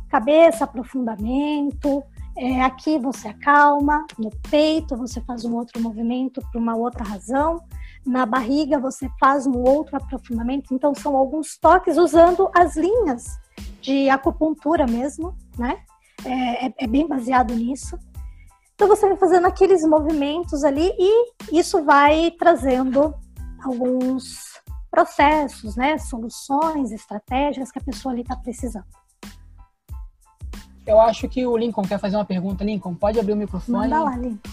Cabeça, aprofundamento, é, aqui você acalma, no peito você faz um outro movimento por uma outra razão, na barriga você faz um outro aprofundamento. Então, são alguns toques usando as linhas de acupuntura mesmo, né? É, é, é bem baseado nisso. Então, você vai fazendo aqueles movimentos ali e isso vai trazendo alguns processos, né, soluções, estratégias que a pessoa ali está precisando. Eu acho que o Lincoln quer fazer uma pergunta. Lincoln, pode abrir o microfone? Manda lá, Lincoln.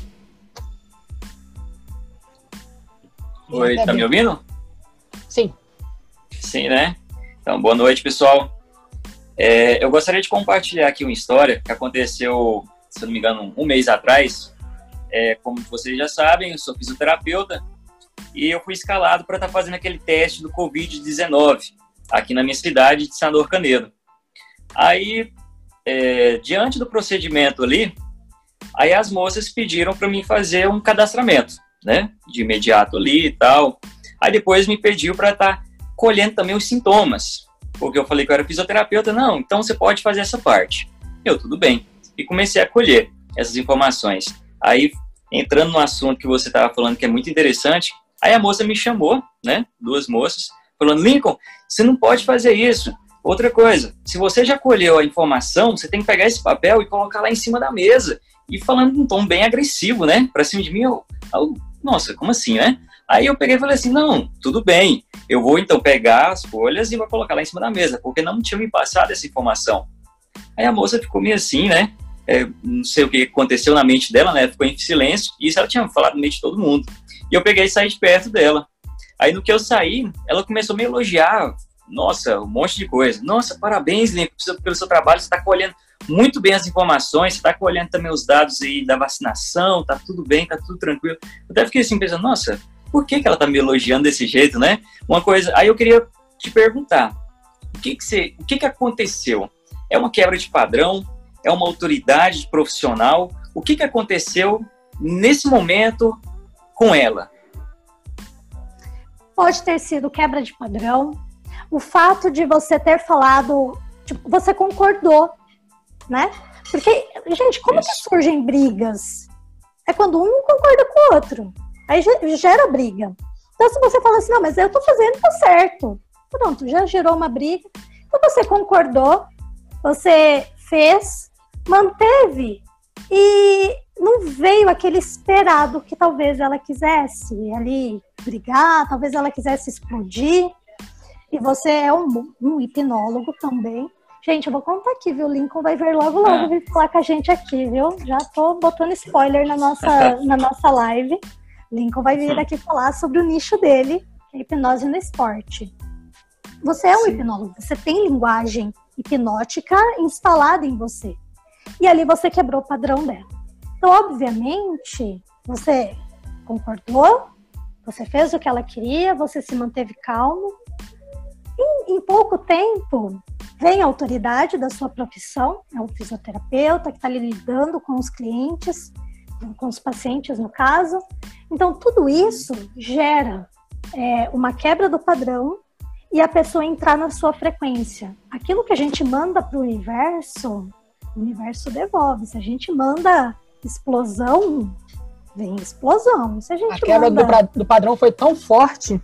Oi, tá me ouvindo? Sim. Sim, né? Então, boa noite, pessoal. É, eu gostaria de compartilhar aqui uma história que aconteceu, se não me engano, um mês atrás. É, como vocês já sabem, eu sou fisioterapeuta e eu fui escalado para estar tá fazendo aquele teste do Covid-19 aqui na minha cidade de Sanor Canedo. Aí, é, diante do procedimento ali, aí as moças pediram para mim fazer um cadastramento, né, de imediato ali e tal. Aí depois me pediu para estar tá colhendo também os sintomas, porque eu falei que eu era fisioterapeuta, não, então você pode fazer essa parte. Eu, tudo bem. E comecei a colher essas informações. Aí, entrando no assunto que você estava falando que é muito interessante, Aí a moça me chamou, né? Duas moças, falando, Lincoln, você não pode fazer isso. Outra coisa, se você já colheu a informação, você tem que pegar esse papel e colocar lá em cima da mesa. E falando um tom bem agressivo, né? Pra cima de mim, eu, eu, nossa, como assim, né? Aí eu peguei e falei assim, não, tudo bem, eu vou então pegar as folhas e vou colocar lá em cima da mesa, porque não tinha me passado essa informação. Aí a moça ficou meio assim, né? É, não sei o que aconteceu na mente dela, né? Ficou em silêncio, e isso ela tinha falado no meio de todo mundo. E eu peguei e saí de perto dela. Aí no que eu saí, ela começou a me elogiar, nossa, um monte de coisa. Nossa, parabéns, Lincoln, pelo seu trabalho, você está colhendo muito bem as informações, você está colhendo também os dados aí da vacinação, tá tudo bem, tá tudo tranquilo. Eu até fiquei assim pensando, nossa, por que, que ela tá me elogiando desse jeito, né? Uma coisa, aí eu queria te perguntar, o que que, você, o que que aconteceu? É uma quebra de padrão? É uma autoridade profissional? O que que aconteceu nesse momento com ela? Pode ter sido quebra de padrão, o fato de você ter falado, tipo, você concordou, né? Porque, gente, como Isso. que surgem brigas? É quando um concorda com o outro. Aí gera briga. Então, se você fala assim, não, mas eu tô fazendo, tá certo. Pronto, já gerou uma briga. Então, você concordou, você fez, manteve e não veio aquele esperado que talvez ela quisesse ali brigar, talvez ela quisesse explodir. E você é um, um hipnólogo também. Gente, eu vou contar aqui, viu? O Lincoln vai ver logo, logo, ah. vir falar com a gente aqui, viu? Já tô botando spoiler na nossa, na nossa live. Lincoln vai vir aqui falar sobre o nicho dele, que é hipnose no esporte. Você é um Sim. hipnólogo, você tem linguagem hipnótica instalada em você. E ali você quebrou o padrão dela. Então, obviamente, você concordou, você fez o que ela queria, você se manteve calmo, em, em pouco tempo, vem a autoridade da sua profissão, é o fisioterapeuta que está lidando com os clientes, com os pacientes, no caso. Então, tudo isso gera é, uma quebra do padrão e a pessoa entrar na sua frequência. Aquilo que a gente manda para o universo, o universo devolve. Se a gente manda explosão, vem explosão. Se a, gente a quebra manda... do, do padrão foi tão forte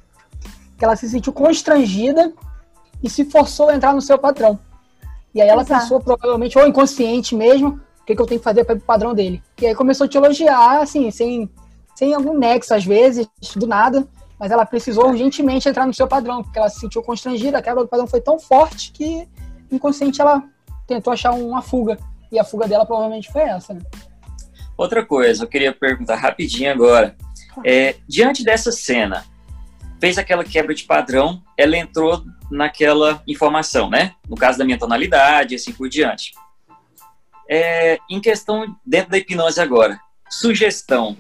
que ela se sentiu constrangida e se forçou a entrar no seu padrão. E aí ela Exato. pensou, provavelmente, ou inconsciente mesmo, o que, que eu tenho que fazer para ir pro padrão dele. E aí começou a te elogiar, assim, sem, sem algum nexo, às vezes, do nada, mas ela precisou urgentemente entrar no seu padrão, porque ela se sentiu constrangida, a quebra do padrão foi tão forte que, inconsciente, ela tentou achar uma fuga. E a fuga dela provavelmente foi essa, né? Outra coisa, eu queria perguntar rapidinho agora. É, diante dessa cena, fez aquela quebra de padrão, ela entrou naquela informação, né? No caso da minha tonalidade, assim por diante. É, em questão, dentro da hipnose agora, sugestão.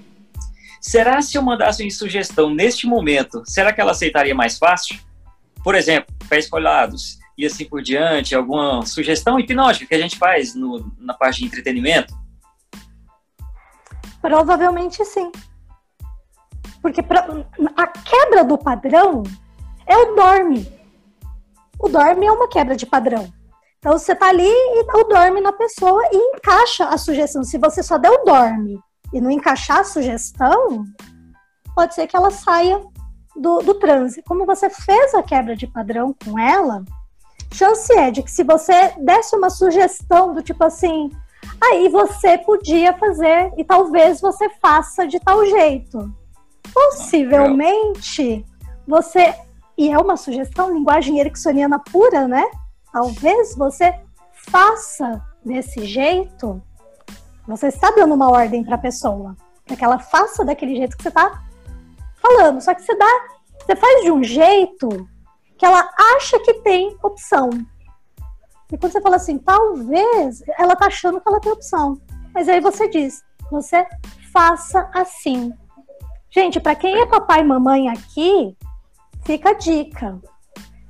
Será se eu mandasse uma sugestão neste momento, será que ela aceitaria mais fácil? Por exemplo, pés colados e assim por diante, alguma sugestão hipnótica que a gente faz no, na parte de entretenimento? Provavelmente sim. Porque a quebra do padrão é o dorme. O dorme é uma quebra de padrão. Então você tá ali e dá o dorme na pessoa e encaixa a sugestão. Se você só der o dorme e não encaixar a sugestão, pode ser que ela saia do, do transe. Como você fez a quebra de padrão com ela, chance é de que se você desse uma sugestão do tipo assim, aí você podia fazer e talvez você faça de tal jeito. Possivelmente você, e é uma sugestão, linguagem ericksoniana pura, né? Talvez você faça desse jeito, você está dando uma ordem para a pessoa, para que ela faça daquele jeito que você está falando. Só que você dá, você faz de um jeito que ela acha que tem opção. E quando você fala assim, talvez, ela tá achando que ela tem opção. Mas aí você diz, você faça assim. Gente, para quem é papai e mamãe aqui, fica a dica.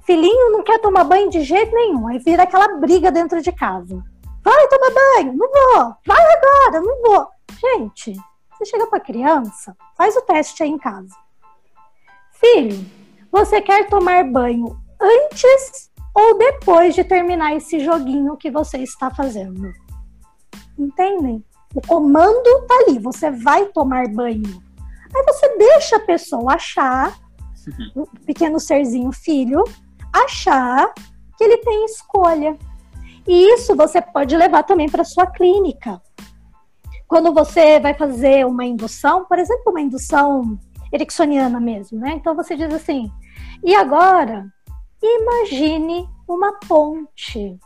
Filhinho não quer tomar banho de jeito nenhum, aí vira aquela briga dentro de casa. Vai tomar banho, não vou. Vai agora, não vou. Gente, você chega para criança, faz o teste aí em casa. Filho, você quer tomar banho antes ou depois de terminar esse joguinho que você está fazendo? Entendem? O comando tá ali, você vai tomar banho. Aí você deixa a pessoa achar o pequeno serzinho filho achar que ele tem escolha. E isso você pode levar também para sua clínica. Quando você vai fazer uma indução, por exemplo, uma indução ericksoniana mesmo, né? Então você diz assim: "E agora, imagine uma ponte.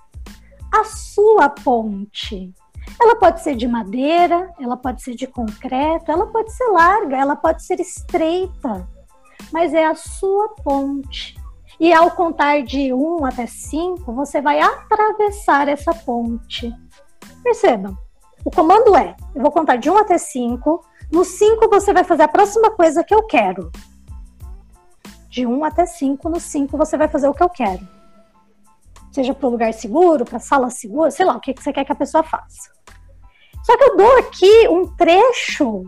A sua ponte. Ela pode ser de madeira, ela pode ser de concreto, ela pode ser larga, ela pode ser estreita, mas é a sua ponte. E ao contar de 1 até 5, você vai atravessar essa ponte. Percebam, o comando é: eu vou contar de 1 até 5. No 5, você vai fazer a próxima coisa que eu quero. De 1 até 5, no 5, você vai fazer o que eu quero. Seja para o lugar seguro, para sala segura, sei lá, o que você quer que a pessoa faça. Só que eu dou aqui um trecho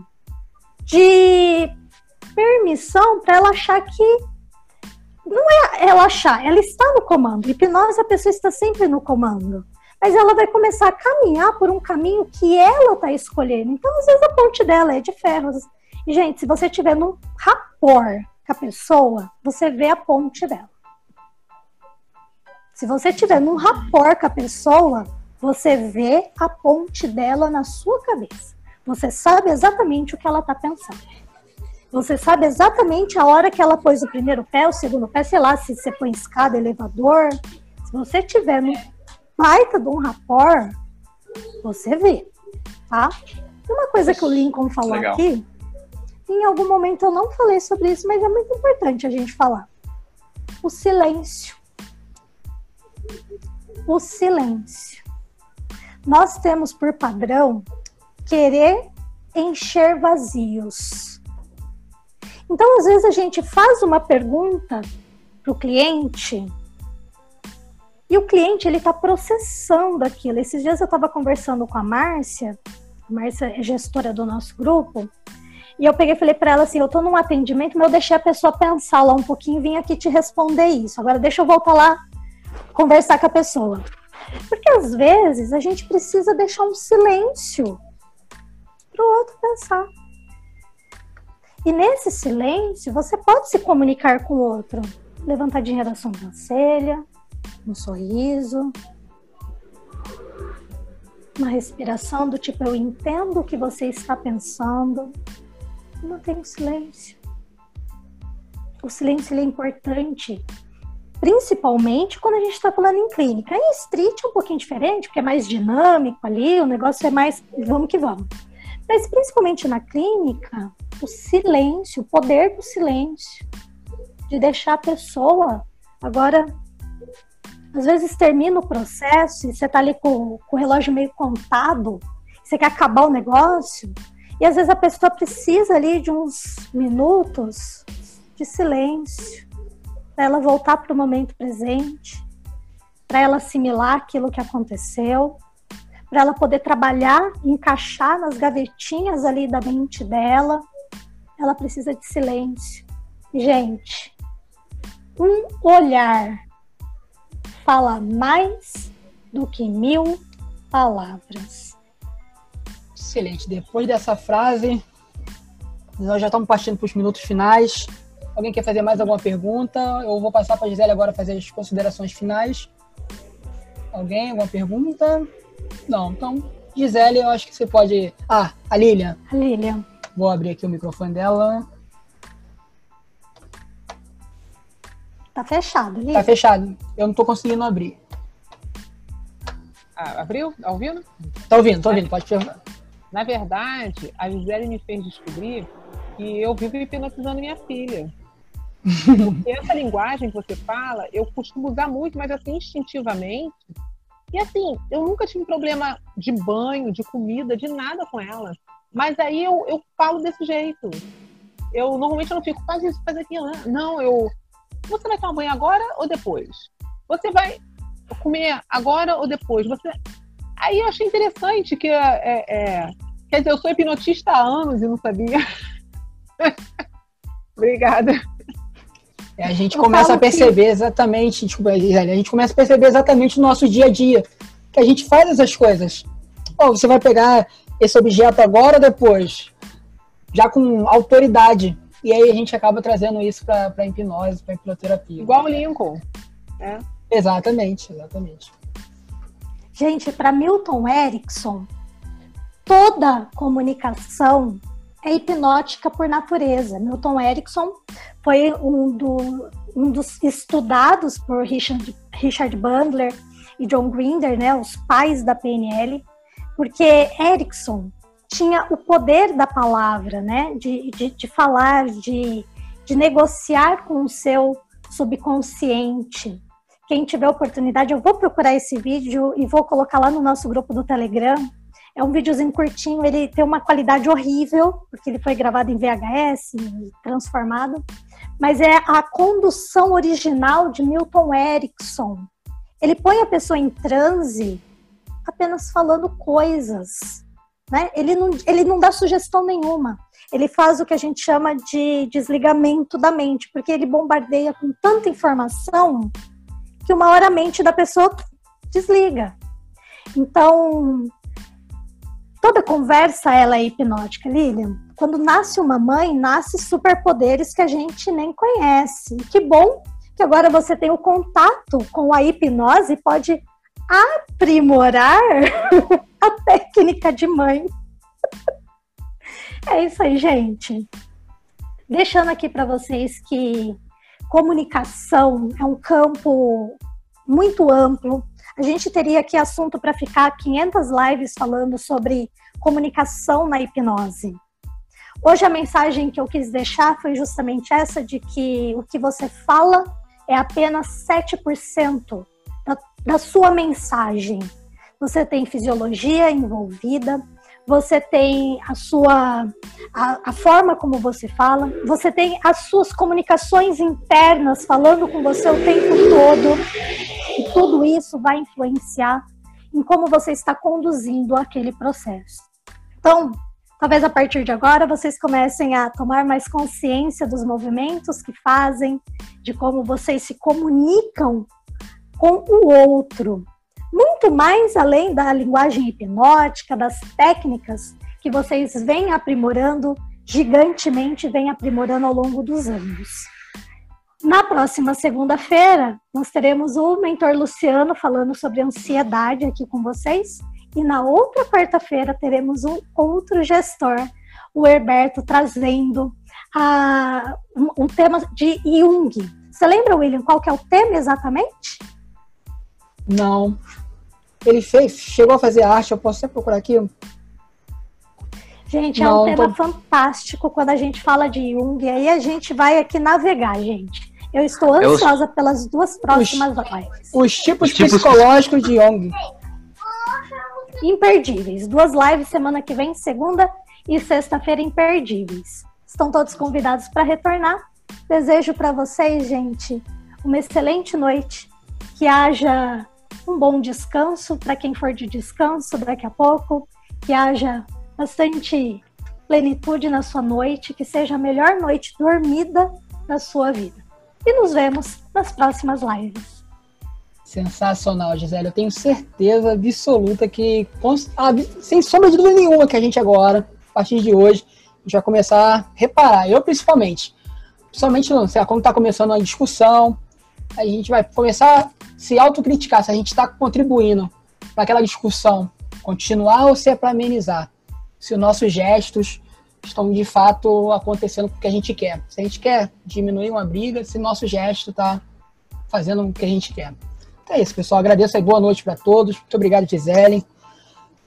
de permissão para ela achar que não é ela achar, ela está no comando. Hipnose, a pessoa está sempre no comando. Mas ela vai começar a caminhar por um caminho que ela está escolhendo. Então, às vezes, a ponte dela é de ferros. E, gente, se você tiver num rapport com a pessoa, você vê a ponte dela. Se você tiver num rapport com a pessoa, você vê a ponte dela na sua cabeça. Você sabe exatamente o que ela está pensando. Você sabe exatamente a hora que ela pôs o primeiro pé, o segundo pé, sei lá, se você põe escada, elevador. Se você tiver no baita de um rapport, você vê, tá? E uma coisa que o Lincoln falou Legal. aqui, em algum momento eu não falei sobre isso, mas é muito importante a gente falar. O silêncio. O silêncio. Nós temos por padrão querer encher vazios então, às vezes, a gente faz uma pergunta para o cliente e o cliente ele está processando aquilo. Esses dias eu estava conversando com a Márcia, a Márcia é gestora do nosso grupo, e eu peguei e falei para ela assim: eu estou num atendimento, mas eu deixei a pessoa pensar lá um pouquinho vim aqui te responder isso. Agora deixa eu voltar lá conversar com a pessoa. Porque às vezes a gente precisa deixar um silêncio para o outro pensar. E nesse silêncio, você pode se comunicar com o outro. Levantadinha da sobrancelha, um sorriso, uma respiração do tipo: Eu entendo o que você está pensando. E mantenha o silêncio. O silêncio é importante, principalmente quando a gente está falando em clínica. Em street é um pouquinho diferente, porque é mais dinâmico ali, o negócio é mais vamos que vamos. Mas principalmente na clínica, o silêncio, o poder do silêncio, de deixar a pessoa. Agora, às vezes termina o processo e você tá ali com, com o relógio meio contado, você quer acabar o negócio, e às vezes a pessoa precisa ali de uns minutos de silêncio para ela voltar para o momento presente, para ela assimilar aquilo que aconteceu para ela poder trabalhar, encaixar nas gavetinhas ali da mente dela. Ela precisa de silêncio. Gente, um olhar fala mais do que mil palavras. Excelente. Depois dessa frase, nós já estamos partindo para os minutos finais. Alguém quer fazer mais alguma pergunta? Eu vou passar para a Gisele agora fazer as considerações finais. Alguém? Alguma pergunta? Não, então, Gisele, eu acho que você pode. Ah, a Lilian. A Lilian. Vou abrir aqui o microfone dela. Tá fechado, Lilian. Tá fechado. Eu não tô conseguindo abrir. Ah, abriu? Tá ouvindo? Tá ouvindo, tô ouvindo, pode perguntar. Na verdade, a Gisele me fez descobrir que eu vivo hipnotizando minha filha. Porque essa linguagem que você fala, eu costumo usar muito, mas assim, instintivamente, e assim, eu nunca tive problema de banho, de comida, de nada com ela. Mas aí eu, eu falo desse jeito. Eu normalmente eu não fico, faz isso, faz aquilo. Não, eu. Você vai tomar banho agora ou depois? Você vai comer agora ou depois? Você. Aí eu achei interessante que é, é, é... quer dizer, eu sou hipnotista há anos e não sabia. Obrigada. A gente começa a perceber que... exatamente, desculpa, a gente começa a perceber exatamente no nosso dia a dia que a gente faz essas coisas. Oh, você vai pegar esse objeto agora ou depois? Já com autoridade. E aí a gente acaba trazendo isso para hipnose, para hipnoterapia. Igual o Lincoln. É. Exatamente, exatamente. Gente, para Milton Erickson, toda comunicação é hipnótica por natureza. Milton Erickson foi um, do, um dos estudados por Richard, Richard Bandler e John Grinder, né, os pais da PNL, porque Erickson tinha o poder da palavra, né, de, de, de falar, de, de negociar com o seu subconsciente. Quem tiver oportunidade, eu vou procurar esse vídeo e vou colocar lá no nosso grupo do Telegram. É um videozinho curtinho, ele tem uma qualidade horrível, porque ele foi gravado em VHS, transformado, mas é a condução original de Milton Erickson. Ele põe a pessoa em transe apenas falando coisas. Né? Ele, não, ele não dá sugestão nenhuma. Ele faz o que a gente chama de desligamento da mente, porque ele bombardeia com tanta informação que uma hora a mente da pessoa desliga. Então, toda conversa ela é hipnótica, Lilian. Quando nasce uma mãe, nasce superpoderes que a gente nem conhece. Que bom que agora você tem o contato com a hipnose e pode aprimorar a técnica de mãe. É isso aí, gente. Deixando aqui para vocês que comunicação é um campo muito amplo. A gente teria aqui assunto para ficar 500 lives falando sobre comunicação na hipnose. Hoje a mensagem que eu quis deixar foi justamente essa de que o que você fala é apenas 7% da, da sua mensagem. Você tem fisiologia envolvida, você tem a sua a, a, forma como você fala, você tem as suas comunicações internas falando com você o tempo todo. E tudo isso vai influenciar em como você está conduzindo aquele processo. Então, talvez a partir de agora vocês comecem a tomar mais consciência dos movimentos que fazem, de como vocês se comunicam com o outro. Muito mais além da linguagem hipnótica, das técnicas que vocês vêm aprimorando gigantemente, vêm aprimorando ao longo dos anos. Na próxima segunda-feira, nós teremos o mentor Luciano falando sobre ansiedade aqui com vocês. E na outra quarta-feira teremos um outro gestor, o Herberto, trazendo a, um, um, tema de Jung. Você lembra, William, qual que é o tema exatamente? Não. Ele fez, chegou a fazer arte, eu posso até procurar aqui. Gente, é um tema tô... fantástico quando a gente fala de Jung. E aí a gente vai aqui navegar, gente. Eu estou ansiosa pelas duas próximas os, lives. Os tipos, os tipos psicológicos de Jung. Imperdíveis. Duas lives semana que vem, segunda e sexta-feira imperdíveis. Estão todos convidados para retornar. Desejo para vocês, gente, uma excelente noite. Que haja um bom descanso para quem for de descanso daqui a pouco. Que haja bastante plenitude na sua noite, que seja a melhor noite dormida da sua vida. E nos vemos nas próximas lives. Sensacional, Gisele. Eu tenho certeza absoluta que, sem sombra de dúvida nenhuma, que a gente agora, a partir de hoje, a gente vai começar a reparar. Eu, principalmente. Principalmente quando está começando a discussão, a gente vai começar a se autocriticar se a gente está contribuindo para aquela discussão continuar ou se é para amenizar se os nossos gestos estão de fato acontecendo com o que a gente quer. Se a gente quer diminuir uma briga, se nosso gesto está fazendo o que a gente quer. Então é isso, pessoal. Agradeço aí, boa noite para todos. Muito obrigado, Gisele.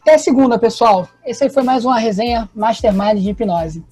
Até segunda, pessoal. Esse aí foi mais uma resenha Mastermind de hipnose.